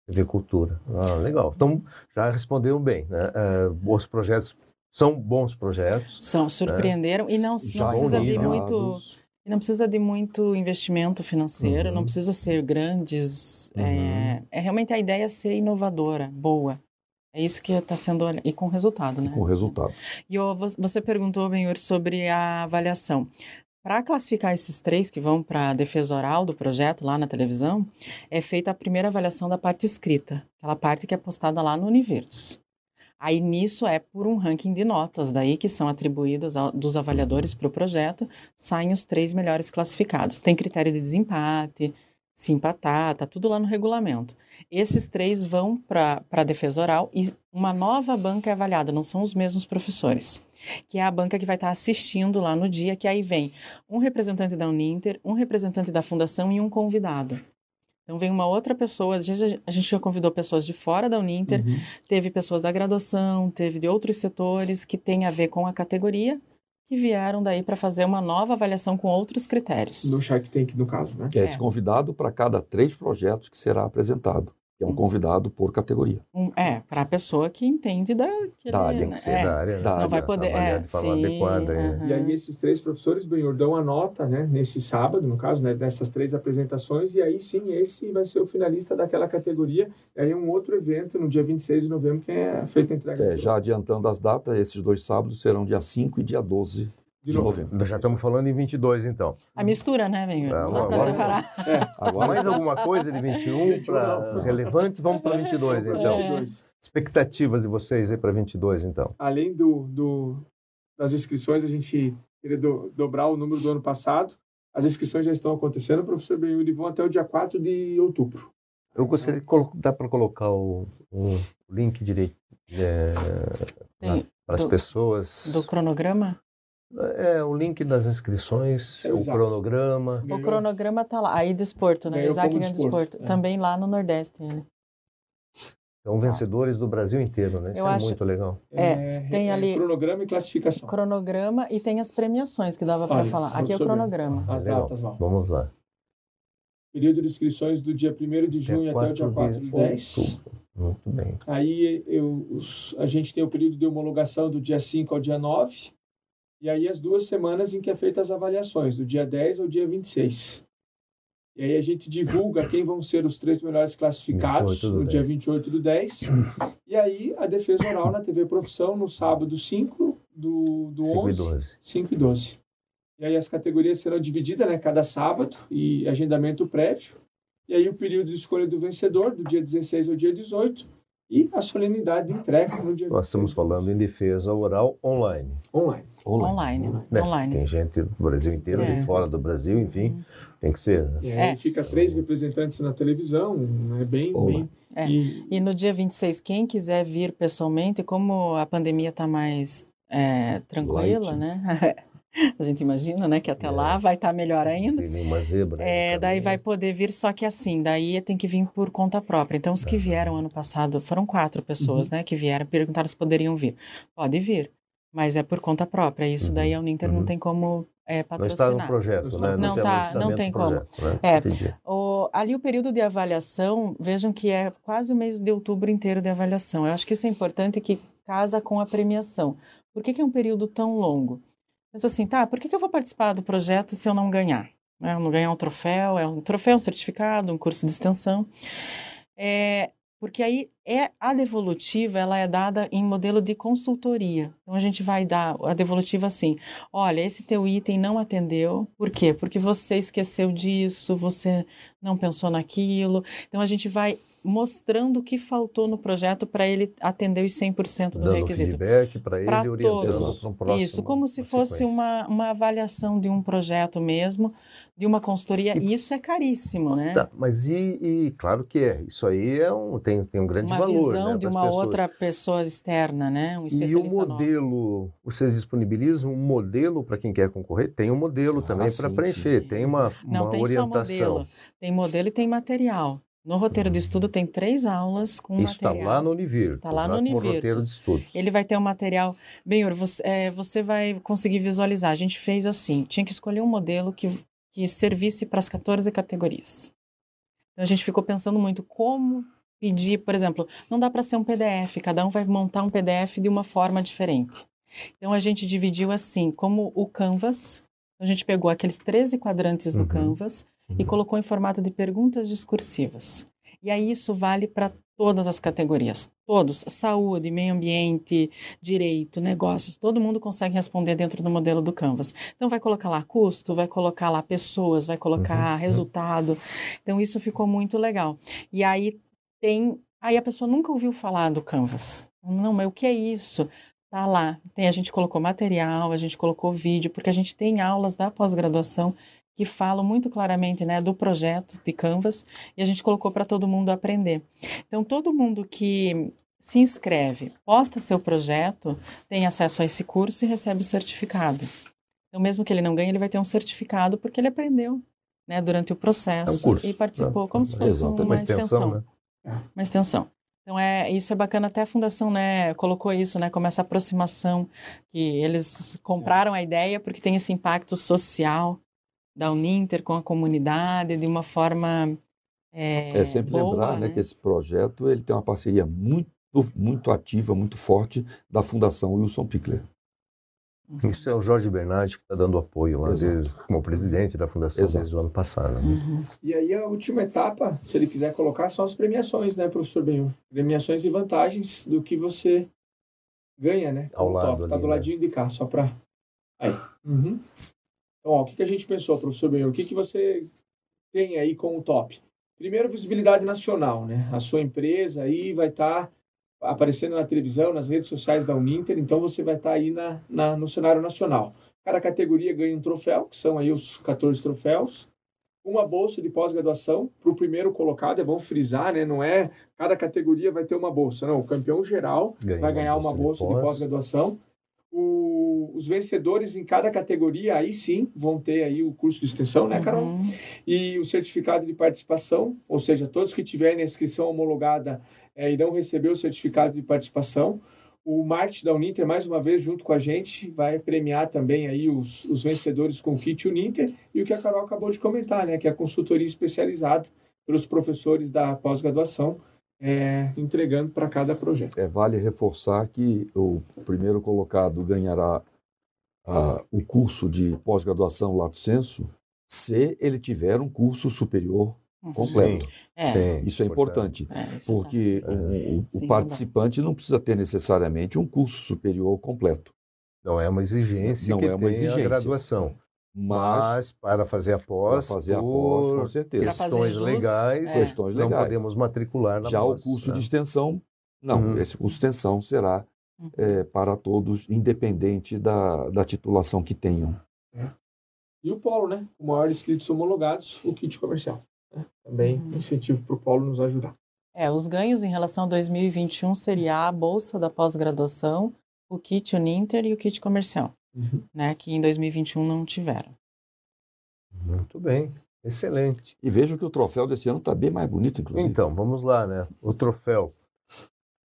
TV Cultura. Ah, legal. Então já respondeu bem, né? É, os projetos são bons projetos. São, surpreenderam e não, não precisa nivelados. muito não precisa de muito investimento financeiro, Uhum. não precisa ser grandes. Uhum. É, é realmente a ideia ser inovadora, boa. É isso que está sendo e com resultado, né? com resultado. E vo- você perguntou, Benhor, sobre a avaliação. Para classificar esses três que vão para a defesa oral do projeto lá na televisão, é feita a primeira avaliação da parte escrita, aquela parte que é postada lá no Universos. Aí nisso é por um ranking de notas, daí que são atribuídas ao- dos avaliadores para o projeto, saem os três melhores classificados. Tem critério de desempate, se empatar, tá tudo lá no regulamento. Esses três vão para a defesa oral e uma nova banca é avaliada, não são os mesmos professores, que é a banca que vai estar assistindo lá no dia, que aí vem um representante da Uninter, um representante da fundação e um convidado. Então vem uma outra pessoa, a gente, a gente já convidou pessoas de fora da Uninter, Uhum. teve pessoas da graduação, teve de outros setores que tem a ver com a categoria, que vieram daí para fazer uma nova avaliação com outros critérios. No Shark Tank, no caso, né? É esse convidado para cada três projetos que será apresentado. Que é um convidado por categoria. Um- é, para a pessoa que entende da, que Da área, Tem que ser é, da área. né? da Não área. vai poder. É, de forma sim, adequada, é. aham. E aí esses três professores, Benhor, dão a nota, né? Nesse sábado, no caso, né? Dessas três apresentações. E aí sim, esse vai ser o finalista daquela categoria. E aí um outro evento no dia 26 de novembro que é feita a entrega. É, já adiantando as datas, esses dois sábados serão dia 5 e dia 12 de novembro. Já estamos falando em 22, então. A mistura, né, Benhur? Não dá vamos- para vamos- separar. Agora, Mais alguma coisa de 21 para relevante? Vamos para 22, então. É. 22. Expectativas de vocês aí para 22, então. Além do, do- das inscrições, a gente queria do- dobrar o número do ano passado. As inscrições já estão acontecendo, professor Benhur, e vão até o dia 4 de outubro. Eu gostaria de colo- dá para colocar o, o link direito Tem para as pessoas. do cronograma? É, o link das inscrições, o Exato. cronograma. O cronograma tá lá. Aí desporto, né? Ganhou Isaac ganha desporto, é. Também lá no Nordeste. Ele. São vencedores do Brasil inteiro, né? Isso Eu é acho- muito legal. É, tem ali- cronograma e classificação. Cronograma e tem as premiações que dava para falar. Aqui é o cronograma. As Legal. datas lá. Vamos lá. Período de inscrições do dia 1 de junho até o dia 4 de 10. outubro. Muito bem. Aí eu, os- a gente tem o período de homologação do dia 5 ao dia 9. E aí as duas semanas em que é feita as avaliações, do dia 10 ao dia 26. E aí a gente divulga quem vão ser os três melhores classificados 28 do no dia 10. 28 do 10. E aí a defesa oral na TV Profissão no sábado 5 do, do 5 e 11. 12. 5 e 12. E aí as categorias serão divididas, né, cada sábado, e agendamento prévio. E aí o período de escolha do vencedor, do dia 16 ao dia 18, e a solenidade de entrega no dia Nós estamos 26. falando em defesa oral online. online. online. Online. né? Online. Tem gente do Brasil inteiro, É. de fora do Brasil, enfim. Tem que ser. né? E É. aí fica três representantes na televisão, é bem, Online. bem É. e E no dia 26, quem quiser vir pessoalmente, como a pandemia está mais é, tranquila, Light. né? *laughs* *laughs* a gente imagina, né, que até É. lá vai estar melhor ainda. Tem nenhuma zebra. É, né, daí também. vai poder vir, só que assim, daí tem que vir por conta própria. Então, os que vieram ano passado, foram quatro pessoas, né, que vieram, perguntaram se poderiam vir. Pode vir, mas é por conta própria. Isso daí a Uninter não uhum. tem como é, patrocinar. Não está no projeto, né? Não, não, tá, não tem como. Projeto, né? É, o, ali o período de avaliação, vejam que é quase o mês de outubro inteiro de avaliação. Eu acho que isso é importante que casa com a premiação. Por que, que é um período tão longo? Mas assim, tá, por que, que eu vou participar do projeto se eu não ganhar? É, eu não ganhar um troféu, é um troféu, um certificado, um curso de extensão. É, porque aí é a devolutiva ela é dada em modelo de consultoria. Então a gente vai dar a devolutiva assim: olha, esse teu item não atendeu, por quê? Porque você esqueceu disso, você não pensou naquilo. Então a gente vai mostrando o que faltou no projeto para ele atender os 100% do Dando requisito. feedback para ele pra orientando um próximo. Isso, como se fosse uma, uma avaliação de um projeto mesmo, de uma consultoria. E, isso é caríssimo, né? Tá, mas e, e, claro que é. Isso aí é um, tem, tem um grande uma valor. Uma visão né, de uma pessoas. outra pessoa externa, né? Um especialista E o modelo, nosso. vocês disponibilizam um modelo para quem quer concorrer? Tem um modelo ah, também para preencher, sim. tem uma, Não, uma tem orientação. Só modelo. Tem modelo e tem material. No roteiro de estudo tem três aulas com Isso material. Isso está lá no Univirtus. Está lá no Univirtus. roteiro de estudos. Ele vai ter um material... Bem, você, é, você vai conseguir visualizar. A gente fez assim, tinha que escolher um modelo que, que servisse para as 14 categorias. Então, a gente ficou pensando muito como pedir, por exemplo, não dá para ser um PDF, cada um vai montar um PDF de uma forma diferente. Então, a gente dividiu assim, como o Canvas, a gente pegou aqueles 13 quadrantes do uhum. Canvas uhum. e colocou em formato de perguntas discursivas. E aí isso vale para todas as categorias, todos, saúde, meio ambiente, direito, negócios, todo mundo consegue responder dentro do modelo do Canvas. Então vai colocar lá custo, vai colocar lá pessoas, vai colocar uhum. resultado. Então isso ficou muito legal. E aí tem, aí a pessoa nunca ouviu falar do Canvas. Não, mas o que é isso? Tá lá. Tem, a gente colocou material, a gente colocou vídeo, porque a gente tem aulas da pós-graduação que falam muito claramente né, do projeto de Canvas e a gente colocou para todo mundo aprender. Então, todo mundo que se inscreve, posta seu projeto, tem acesso a esse curso e recebe o certificado. Então, mesmo que ele não ganhe, ele vai ter um certificado porque ele aprendeu né, durante o processo é um curso, e participou né? como se fosse Exato, uma, uma extensão. extensão né? Uma extensão. Então é isso é bacana até a fundação né colocou isso né como essa aproximação que eles compraram a ideia porque tem esse impacto social da Uninter com a comunidade de uma forma é, é sempre boa, lembrar né? né? que esse projeto ele tem uma parceria muito muito ativa, muito forte da Fundação Wilson Pickler. Uhum. Isso é o Jorge Bernardi que está dando apoio lá, vezes, como presidente da Fundação Exato. desde o ano passado. Né? Uhum. E aí a última etapa, se ele quiser colocar, são as premiações, né, professor Benhur? Premiações e vantagens do que você ganha, né? Ao lado. Está do né? ladinho de cá, só para... Aí. Uhum. Então, ó, o que, que a gente pensou, professor Benhur? O que, que você tem aí com o top? Primeiro, visibilidade nacional, né? A sua empresa aí vai estar tá aparecendo na televisão, nas redes sociais da Uninter, então você vai estar tá aí na, na, no cenário nacional. Cada categoria ganha um troféu, que são aí os 14 troféus, uma bolsa de pós-graduação para o primeiro colocado, é bom frisar, né? Não é cada categoria vai ter uma bolsa, não. O campeão geral vai ganhar uma bolsa, de pós-graduação o, os vencedores em cada categoria, aí sim, vão ter aí o curso de extensão, né, Carol? Uhum. E o certificado de participação, ou seja, todos que tiverem a inscrição homologada é, irão receber o certificado de participação. O marketing da Uninter, mais uma vez, junto com a gente, vai premiar também aí os, os vencedores com o kit Uninter e o que a Carol acabou de comentar, né, que é a consultoria especializada pelos professores da pós-graduação, é, entregando para cada projeto. É, vale reforçar que o primeiro colocado ganhará o curso de pós-graduação Lato Senso se ele tiver um curso superior. Completo. É. Isso é importante, é, isso porque tá. o, o Sim, participante não precisa ter necessariamente um curso superior completo. Não é uma exigência não que é uma exigência. a graduação. Mas, mas, para fazer a pós, para fazer a pós, com certeza. Questões legais, é. questões legais. não podemos matricular na Já pós, o curso né? de extensão, não. Uhum. Esse curso de extensão será uhum. é, para todos, independente da, da titulação que tenham. É. E o polo, né? O maior inscritos homologados, o kit comercial. Né? Também uhum. incentivo para o polo nos ajudar. É, os ganhos em relação a 2021 seria a bolsa da pós-graduação, o kit Uninter e o kit comercial uhum. né, que em 2021 não tiveram. Muito bem, excelente. E vejo que o troféu desse ano está bem mais bonito, inclusive. Então, vamos lá, né? O troféu.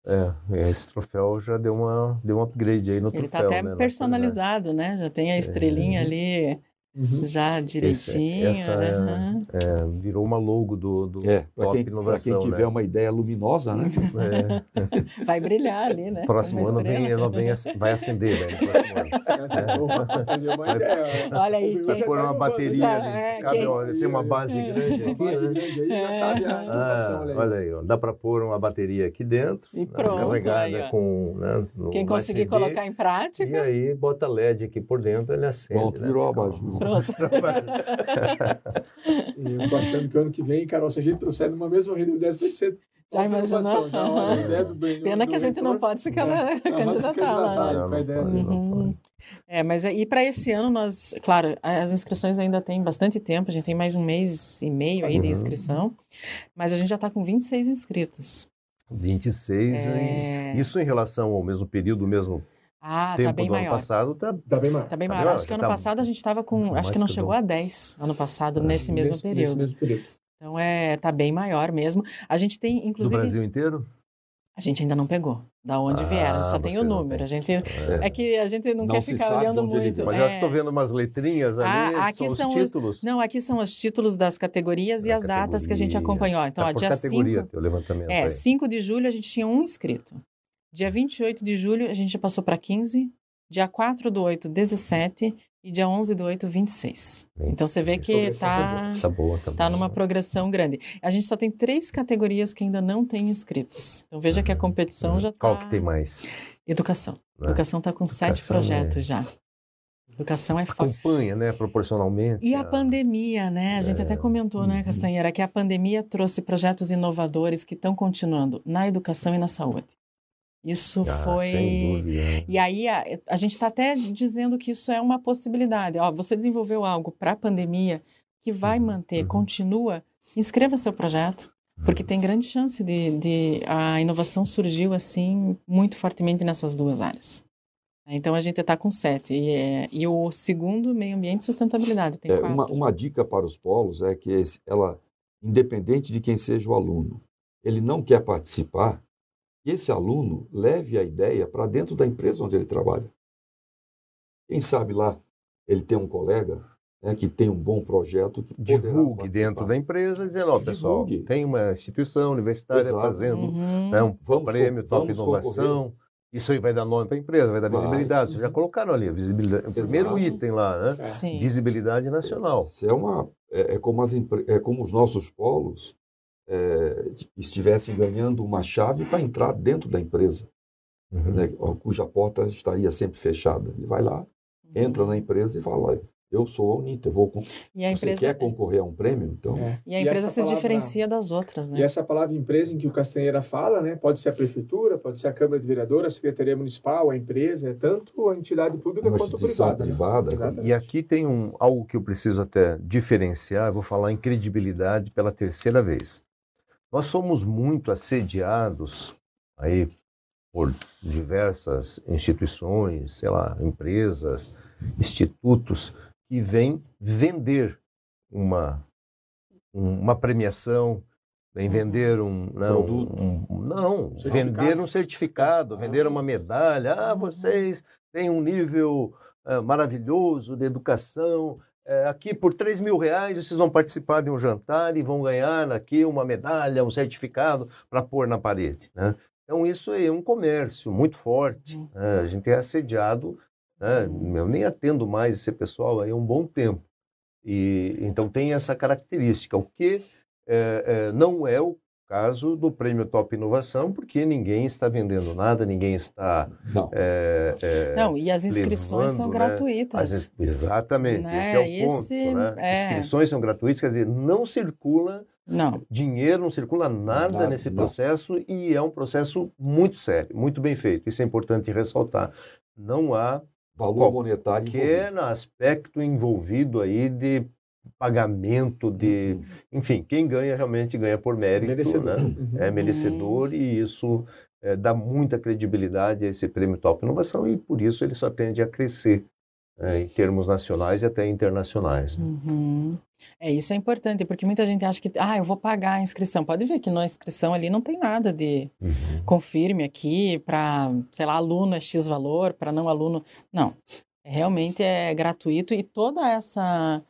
É, esse troféu já deu, uma, deu um upgrade aí no Ele tá troféu. Ele está até né, personalizado, né? Já tem a estrelinha é. ali uhum. já direitinho. Esse, essa uhum. é, virou uma logo do, do é, Top quem, Inovação. Para quem tiver né? uma ideia luminosa, né? É. *laughs* Vai brilhar ali, né? Próximo ano vem, ela vem, vai acender, né? *laughs* Olha aí. Vai pôr uma bateria já, ali. É, Cabe, quem... olha, tem uma base grande aqui. Base né? grande aí, já cabe a ah, olha aí, ó, dá para pôr uma bateria aqui dentro. E pronto. Carregada aí, com. Né, quem conseguir colocar em prática. E aí bota LED aqui por dentro, ele acende. Pronto, né? virou a abajur. Pronto. *laughs* eu tô achando que ano que vem, Carol, se a gente trouxer numa mesma reunião dessa, vai ser já imaginou? Já, ideia do bem, Pena do que a gente não pode se né? candidatar lá. Uhum. É, mas e para esse ano nós, claro, as inscrições ainda tem bastante tempo, a gente tem mais um mês e meio aí uhum. de inscrição, mas a gente já está com 26 inscritos. 26, é... isso em relação ao mesmo período, mesmo ah, tá tempo tá bem do maior. ano passado tá, tá bem maior. Tá bem tá maior. Tá acho que ano tá passado a gente estava com, acho que não chegou a 10 ano passado, nesse mesmo nesse, período. Nesse mesmo período. Então é, tá bem maior mesmo. A gente tem, inclusive. Do Brasil inteiro? A gente ainda não pegou. Da onde ah, vieram, a gente só tem o número. A gente, é. é. que a gente não, não quer ficar olhando muito. Mas é. eu estou vendo umas letrinhas ali, ah, aqui são, os títulos. Os, não, aqui são os títulos das categorias e as datas que a gente acompanhou. Então, tá ó, dia 5. Teu levantamento é, aí. 5 de julho a gente tinha um inscrito. Dia 28 de julho a gente já passou para 15. Dia 4 do 8, 17 e dia 11 do 8, 26. Bem, então você vê que está tá, boa, tá, tá numa progressão grande. A gente só tem três categorias que ainda não tem inscritos. Então veja uhum. que a competição uhum. já está. Qual que tem mais? Educação. Né? Educação está com Educação sete projetos é... já. Educação é forte. Acompanha, né, proporcionalmente. E a, a... pandemia, né? A gente é... até comentou, né, uhum. Castanheira, que a pandemia trouxe projetos inovadores que estão continuando na educação e na saúde. Isso ah, foi. E aí a, a gente está até dizendo que isso é uma possibilidade. Ó, você desenvolveu algo para a pandemia que vai uhum. manter, uhum. continua, inscreva seu projeto, porque uhum. tem grande chance de, de a inovação surgiu assim muito fortemente nessas duas áreas. Então a gente está com sete. E, é, e, o segundo, meio ambiente e sustentabilidade, tem é, uma, uma, dica para os polos é que esse, ela, independente de quem seja o aluno, ele não quer participar, esse aluno leve a ideia para dentro da empresa onde ele trabalha. Quem sabe lá ele tem um colega né, que tem um bom projeto que divulgue dentro da empresa dizendo, ó, oh, pessoal, divulgue. tem uma instituição universitária Exato. fazendo uhum. né, um vamos, prêmio top inovação. Concorrer. Isso aí vai dar nome para a empresa, vai dar vai. visibilidade. Vocês já colocaram ali a visibilidade, o primeiro item lá, né? Sim. Visibilidade nacional. Isso é uma é, é como as é como os nossos polos é, estivessem ganhando uma chave para entrar dentro da empresa, uhum. né, cuja porta estaria sempre fechada. Ele vai lá, entra na empresa e fala: eu sou a Unita, vou e a empresa... você quer concorrer a um prêmio, então. É. E a empresa e se palavra... diferencia das outras, né? E essa palavra empresa em que o Castanheira fala, né? Pode ser a prefeitura, pode ser a Câmara de Vereadores, a Secretaria Municipal, a empresa, é tanto a entidade pública Uma quanto privada. privada né? E aqui tem um, algo que eu preciso até diferenciar, eu vou falar em credibilidade pela terceira vez. Nós somos muito assediados aí por diversas instituições, sei lá, empresas, institutos que vêm vender uma uma premiação, vem uhum. vender um não, um, um, não vender um certificado, vender uma medalha. Ah, uhum. vocês têm um nível uh, maravilhoso de educação, é, aqui por 3 mil reais vocês vão participar de um jantar e vão ganhar aqui uma medalha, um certificado para pôr na parede. Né? Então isso é um comércio muito forte. Uhum. Né? A gente é assediado, né? eu nem atendo mais esse pessoal aí há um bom tempo. E, então tem essa característica, o que é, é, não é o caso do Prêmio Top Inovação, porque ninguém está vendendo nada, ninguém está. Não, é, é, não e as inscrições levando, são né? gratuitas. As, exatamente, né? esse é o ponto. Esse, né? é... Inscrições são gratuitas, quer dizer, não circula não. dinheiro, não circula nada, nada nesse processo não. e é um processo muito sério, muito bem feito. Isso é importante ressaltar. Não há valor monetário qualquer aspecto envolvido aí de pagamento de, uhum. enfim, quem ganha realmente ganha por mérito, merecedor. né? Uhum. É merecedor e isso é, dá muita credibilidade a esse prêmio Top Inovação e por isso ele só tende a crescer é, em termos nacionais e até internacionais. Uhum. É isso é importante porque muita gente acha que ah eu vou pagar a inscrição. Pode ver que na inscrição ali não tem nada de uhum. confirme aqui para sei lá aluno é x valor para não aluno não Realmente é gratuito e toda essa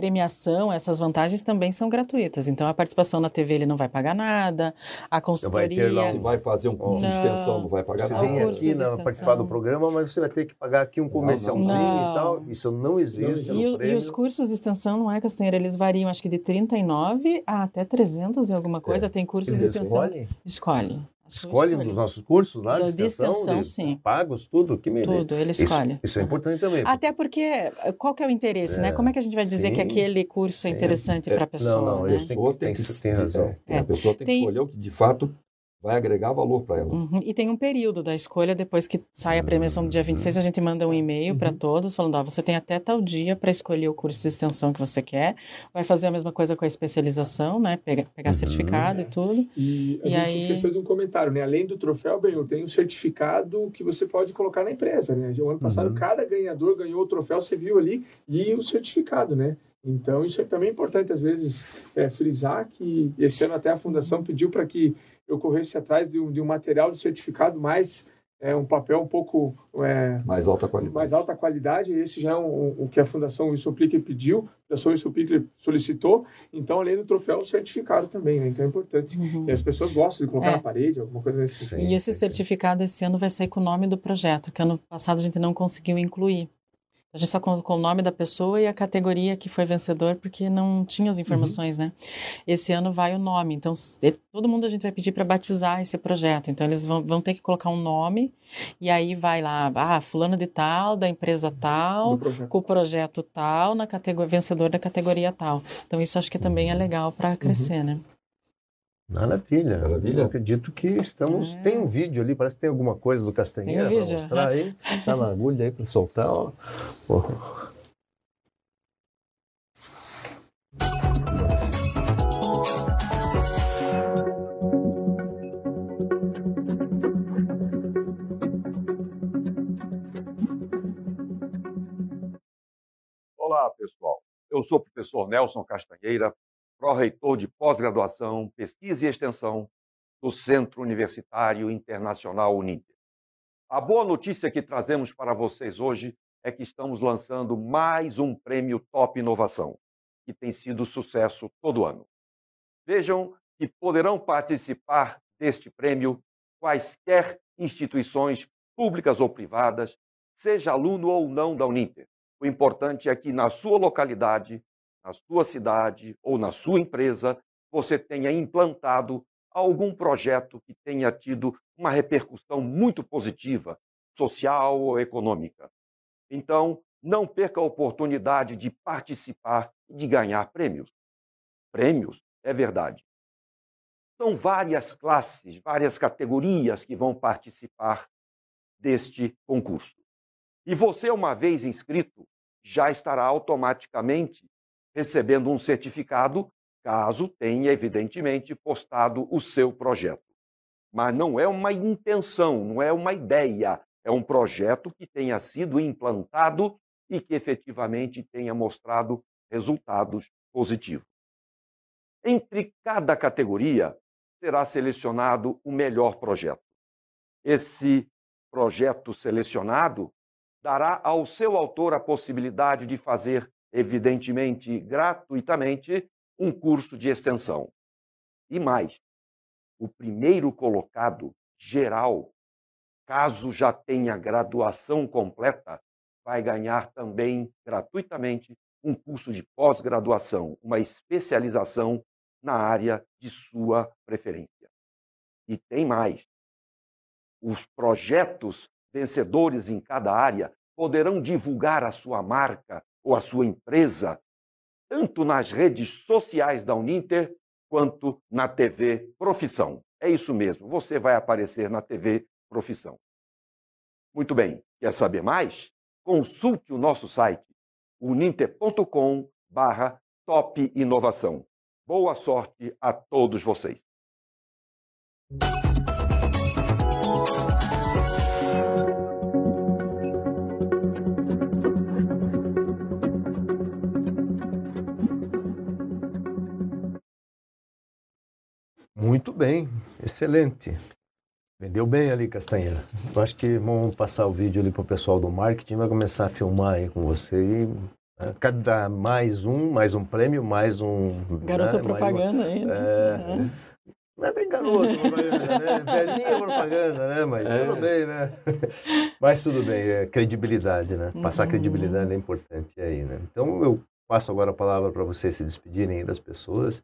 premiação, essas vantagens também são gratuitas. Então, a participação na TV ele não vai pagar nada, a consultoria... Vai, vai fazer um curso não. de extensão, não vai pagar você nada. Você vem aqui na, participar do programa, mas você vai ter que pagar aqui um comercialzinho e tal. Isso não existe e, e, os cursos de extensão, não é, Castanheira? Eles variam, acho que de 39 a até 300 e alguma coisa. É. Tem cursos de extensão... Escolhe? Escolhe escolhe nos nossos cursos lá de extensão, de extensão sim. pagos, tudo? Que me... Tudo, ele escolhe. Isso, isso é importante também. Até porque, eh, qual que é o interesse, né? é, né? Como é que a gente vai dizer sim, que aquele curso é interessante é, para a pessoa? Não, não, né? a pessoa tem, tem, tem, razão. É, a pessoa tem, tem que escolher o que de fato vai agregar valor para ela. Uhum. E tem um período da escolha, depois que sai a premiação do dia 26, a gente manda um e-mail uhum. para todos falando, ó, você tem até tal dia para escolher o curso de extensão que você quer, vai fazer a mesma coisa com a especialização, né, pegar, pegar uhum. certificado e tudo. E a e gente aí... esqueceu de um comentário, né, além do troféu, Benhur, tem um certificado que você pode colocar na empresa, né, o ano passado uhum. cada ganhador ganhou o troféu, você viu ali, e o certificado, né, então, isso é também importante, às vezes, é, frisar que esse ano até a Fundação pediu para que eu corresse atrás de um, de um material de certificado mais é um papel um pouco é, mais alta qualidade. Mais alta qualidade. Esse já é um, um, o que a Fundação Wilson pediu, a Fundação Wilson solicitou. Então, além do troféu, o certificado também. Né? Então, é importante. Uhum. E as pessoas gostam de colocar é. na parede, alguma coisa nesse sentido. E esse certificado esse ano vai sair com o nome do projeto, que ano passado a gente não conseguiu incluir. A gente só colocou o nome da pessoa e a categoria que foi vencedor, porque não tinha as uhum. informações, uhum. né? Esse ano vai o nome. Então, todo mundo a gente vai pedir para batizar esse projeto. Então, eles vão, vão ter que colocar um nome e aí vai lá, ah, fulano de tal, da empresa tal, com o projeto tal, na categoria, vencedor da categoria tal. Então, isso acho que também é legal para crescer, uhum. né? Maravilha. Maravilha. Eu acredito que estamos. É. Tem um vídeo ali, parece que tem alguma coisa do Castanheira um para mostrar aí. *laughs* Tá na agulha aí para soltar. Ó. Olá, pessoal. Eu sou o professor Nelson Castanheira, pró-reitor de pós-graduação, pesquisa e extensão do Centro Universitário Internacional Uninter. A boa notícia que trazemos para vocês hoje é que estamos lançando mais um prêmio Top Inovação, que tem sido sucesso todo ano. Vejam que poderão participar deste prêmio quaisquer instituições públicas ou privadas, seja aluno ou não da Uninter. O importante é que na sua localidade na sua cidade ou na sua empresa, você tenha implantado algum projeto que tenha tido uma repercussão muito positiva, social ou econômica. Então, não perca a oportunidade de participar e de ganhar prêmios. Prêmios, é verdade. São várias classes, várias categorias que vão participar deste concurso. E você, uma vez inscrito, já estará automaticamente recebendo um certificado, caso tenha, evidentemente, postado o seu projeto. Mas não é uma intenção, não é uma ideia, é um projeto que tenha sido implantado e que efetivamente tenha mostrado resultados positivos. Entre cada categoria será selecionado o melhor projeto. Esse projeto selecionado dará ao seu autor a possibilidade de fazer evidentemente gratuitamente, um curso de extensão. E mais, o primeiro colocado, geral, caso já tenha graduação completa, vai ganhar também gratuitamente um curso de pós-graduação, uma especialização na área de sua preferência. E tem mais. Os projetos vencedores em cada área poderão divulgar a sua marca ou a sua empresa, tanto nas redes sociais da Uninter quanto na TV Profissão. É isso mesmo, você vai aparecer na TV Profissão. Muito bem, quer saber mais? Consulte o nosso site uninter.com barra top inovação. Boa sorte a todos vocês. Muito bem, excelente. Vendeu bem ali, Castanheira. Eu acho que vamos passar o vídeo ali pro pessoal do marketing, vai começar a filmar aí com você e né, cada mais um, mais um prêmio, mais um. Garoto né, propaganda aí, né? É, Uhum. Não é bem garoto, *laughs* propaganda, né? Velhinha propaganda, né? Mas É. tudo bem, né? *laughs* Mas tudo bem, é credibilidade, né? Passar Uhum. credibilidade é importante aí, né? Então eu passo agora a palavra para vocês se despedirem aí das pessoas.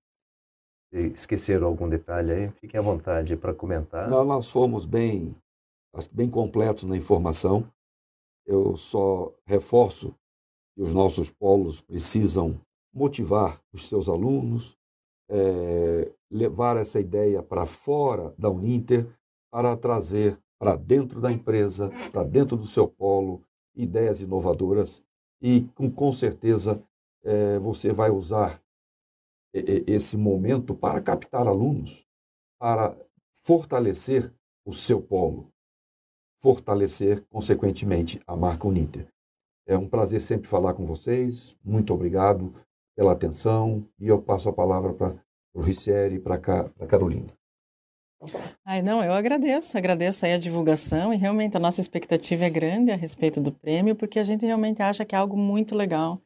Esqueceram algum detalhe aí, fiquem à vontade para comentar. Nós, nós fomos bem, bem completos na informação. Eu só reforço que os nossos polos precisam motivar os seus alunos, eh, levar essa ideia para fora da Uninter, para trazer para dentro da empresa, para dentro do seu polo, ideias inovadoras e com, com certeza eh, você vai usar esse momento para captar alunos, para fortalecer o seu polo, fortalecer, consequentemente, a marca Uninter. É um prazer sempre falar com vocês. Muito obrigado pela atenção e eu passo a palavra para o Ricieri e para a Carolina. Ai, não, eu agradeço, agradeço aí a divulgação e realmente a nossa expectativa é grande a respeito do prêmio, porque a gente realmente acha que é algo muito legal.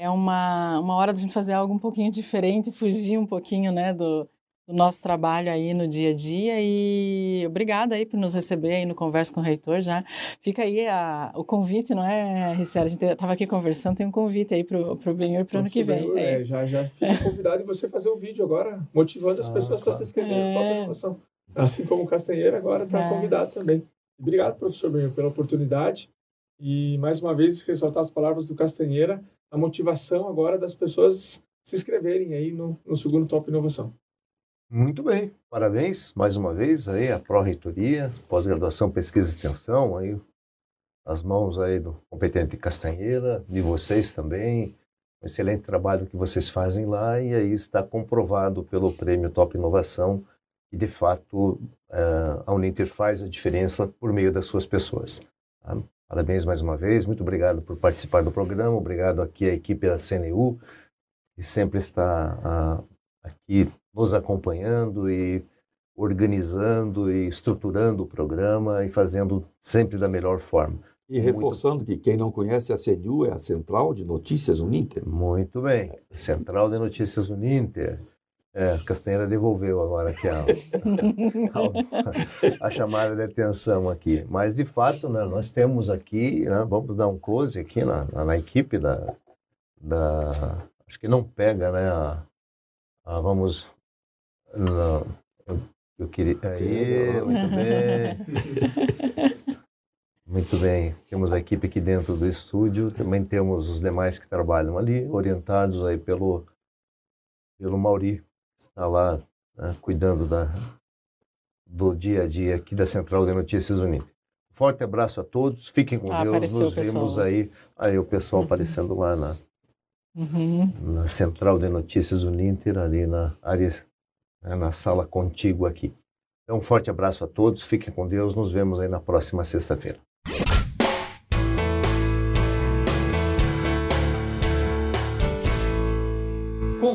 É uma, uma hora de a gente fazer algo um pouquinho diferente, fugir um pouquinho, né, do, do nosso trabalho aí no dia a dia e obrigada aí por nos receber aí no Conversa com o Reitor já. Fica aí a, o convite, não é, Ricera? A gente estava aqui conversando, tem um convite aí para o Benhur para o ano que vem. É. é, já, já fica convidado em você fazer o vídeo agora, motivando as Ah, pessoas para claro. se inscreverem no Top É. Inovação. Assim como o Castanheira agora está É. convidado também. Obrigado, professor Benhur, pela oportunidade. E, mais uma vez, ressaltar as palavras do Castanheira, a motivação agora das pessoas se inscreverem aí no, no segundo Top Inovação. Muito bem, parabéns mais uma vez aí a Pró-Reitoria, pós-graduação, pesquisa e extensão, aí as mãos aí do competente Castanheira, de vocês também, um excelente trabalho que vocês fazem lá e aí está comprovado pelo Prêmio Top Inovação que de fato eh, a Uninter faz a diferença por meio das suas pessoas. Parabéns mais uma vez, muito obrigado por participar do programa, obrigado aqui à equipe da CNU, que sempre está ah, aqui nos acompanhando e organizando e estruturando o programa e fazendo sempre da melhor forma. E reforçando que quem não conhece a CNU é a Central de Notícias Uninter. Muito bem. Central de Notícias Uninter. É, Castanheira devolveu agora aqui a, a, a chamada de atenção aqui. Mas, de fato, né, nós temos aqui, né, vamos dar um close aqui na, na, na equipe da, da... Acho que não pega, né? A, a- vamos... não, eu, eu queria... Aí, muito bem. Muito bem. Temos a equipe aqui dentro do estúdio. Também temos os demais que trabalham ali, orientados aí pelo, pelo Mauri, está lá né, cuidando da, do dia a dia aqui da Central de Notícias Unidas. Forte abraço a todos. Fiquem com Ah, Deus. Nos vemos aí. Aí o pessoal aparecendo lá na, Uhum. na Central de Notícias Uninter, ali na área, né, na sala contígua aqui. Então, um forte abraço a todos, fiquem com Deus, nos vemos aí na próxima sexta-feira.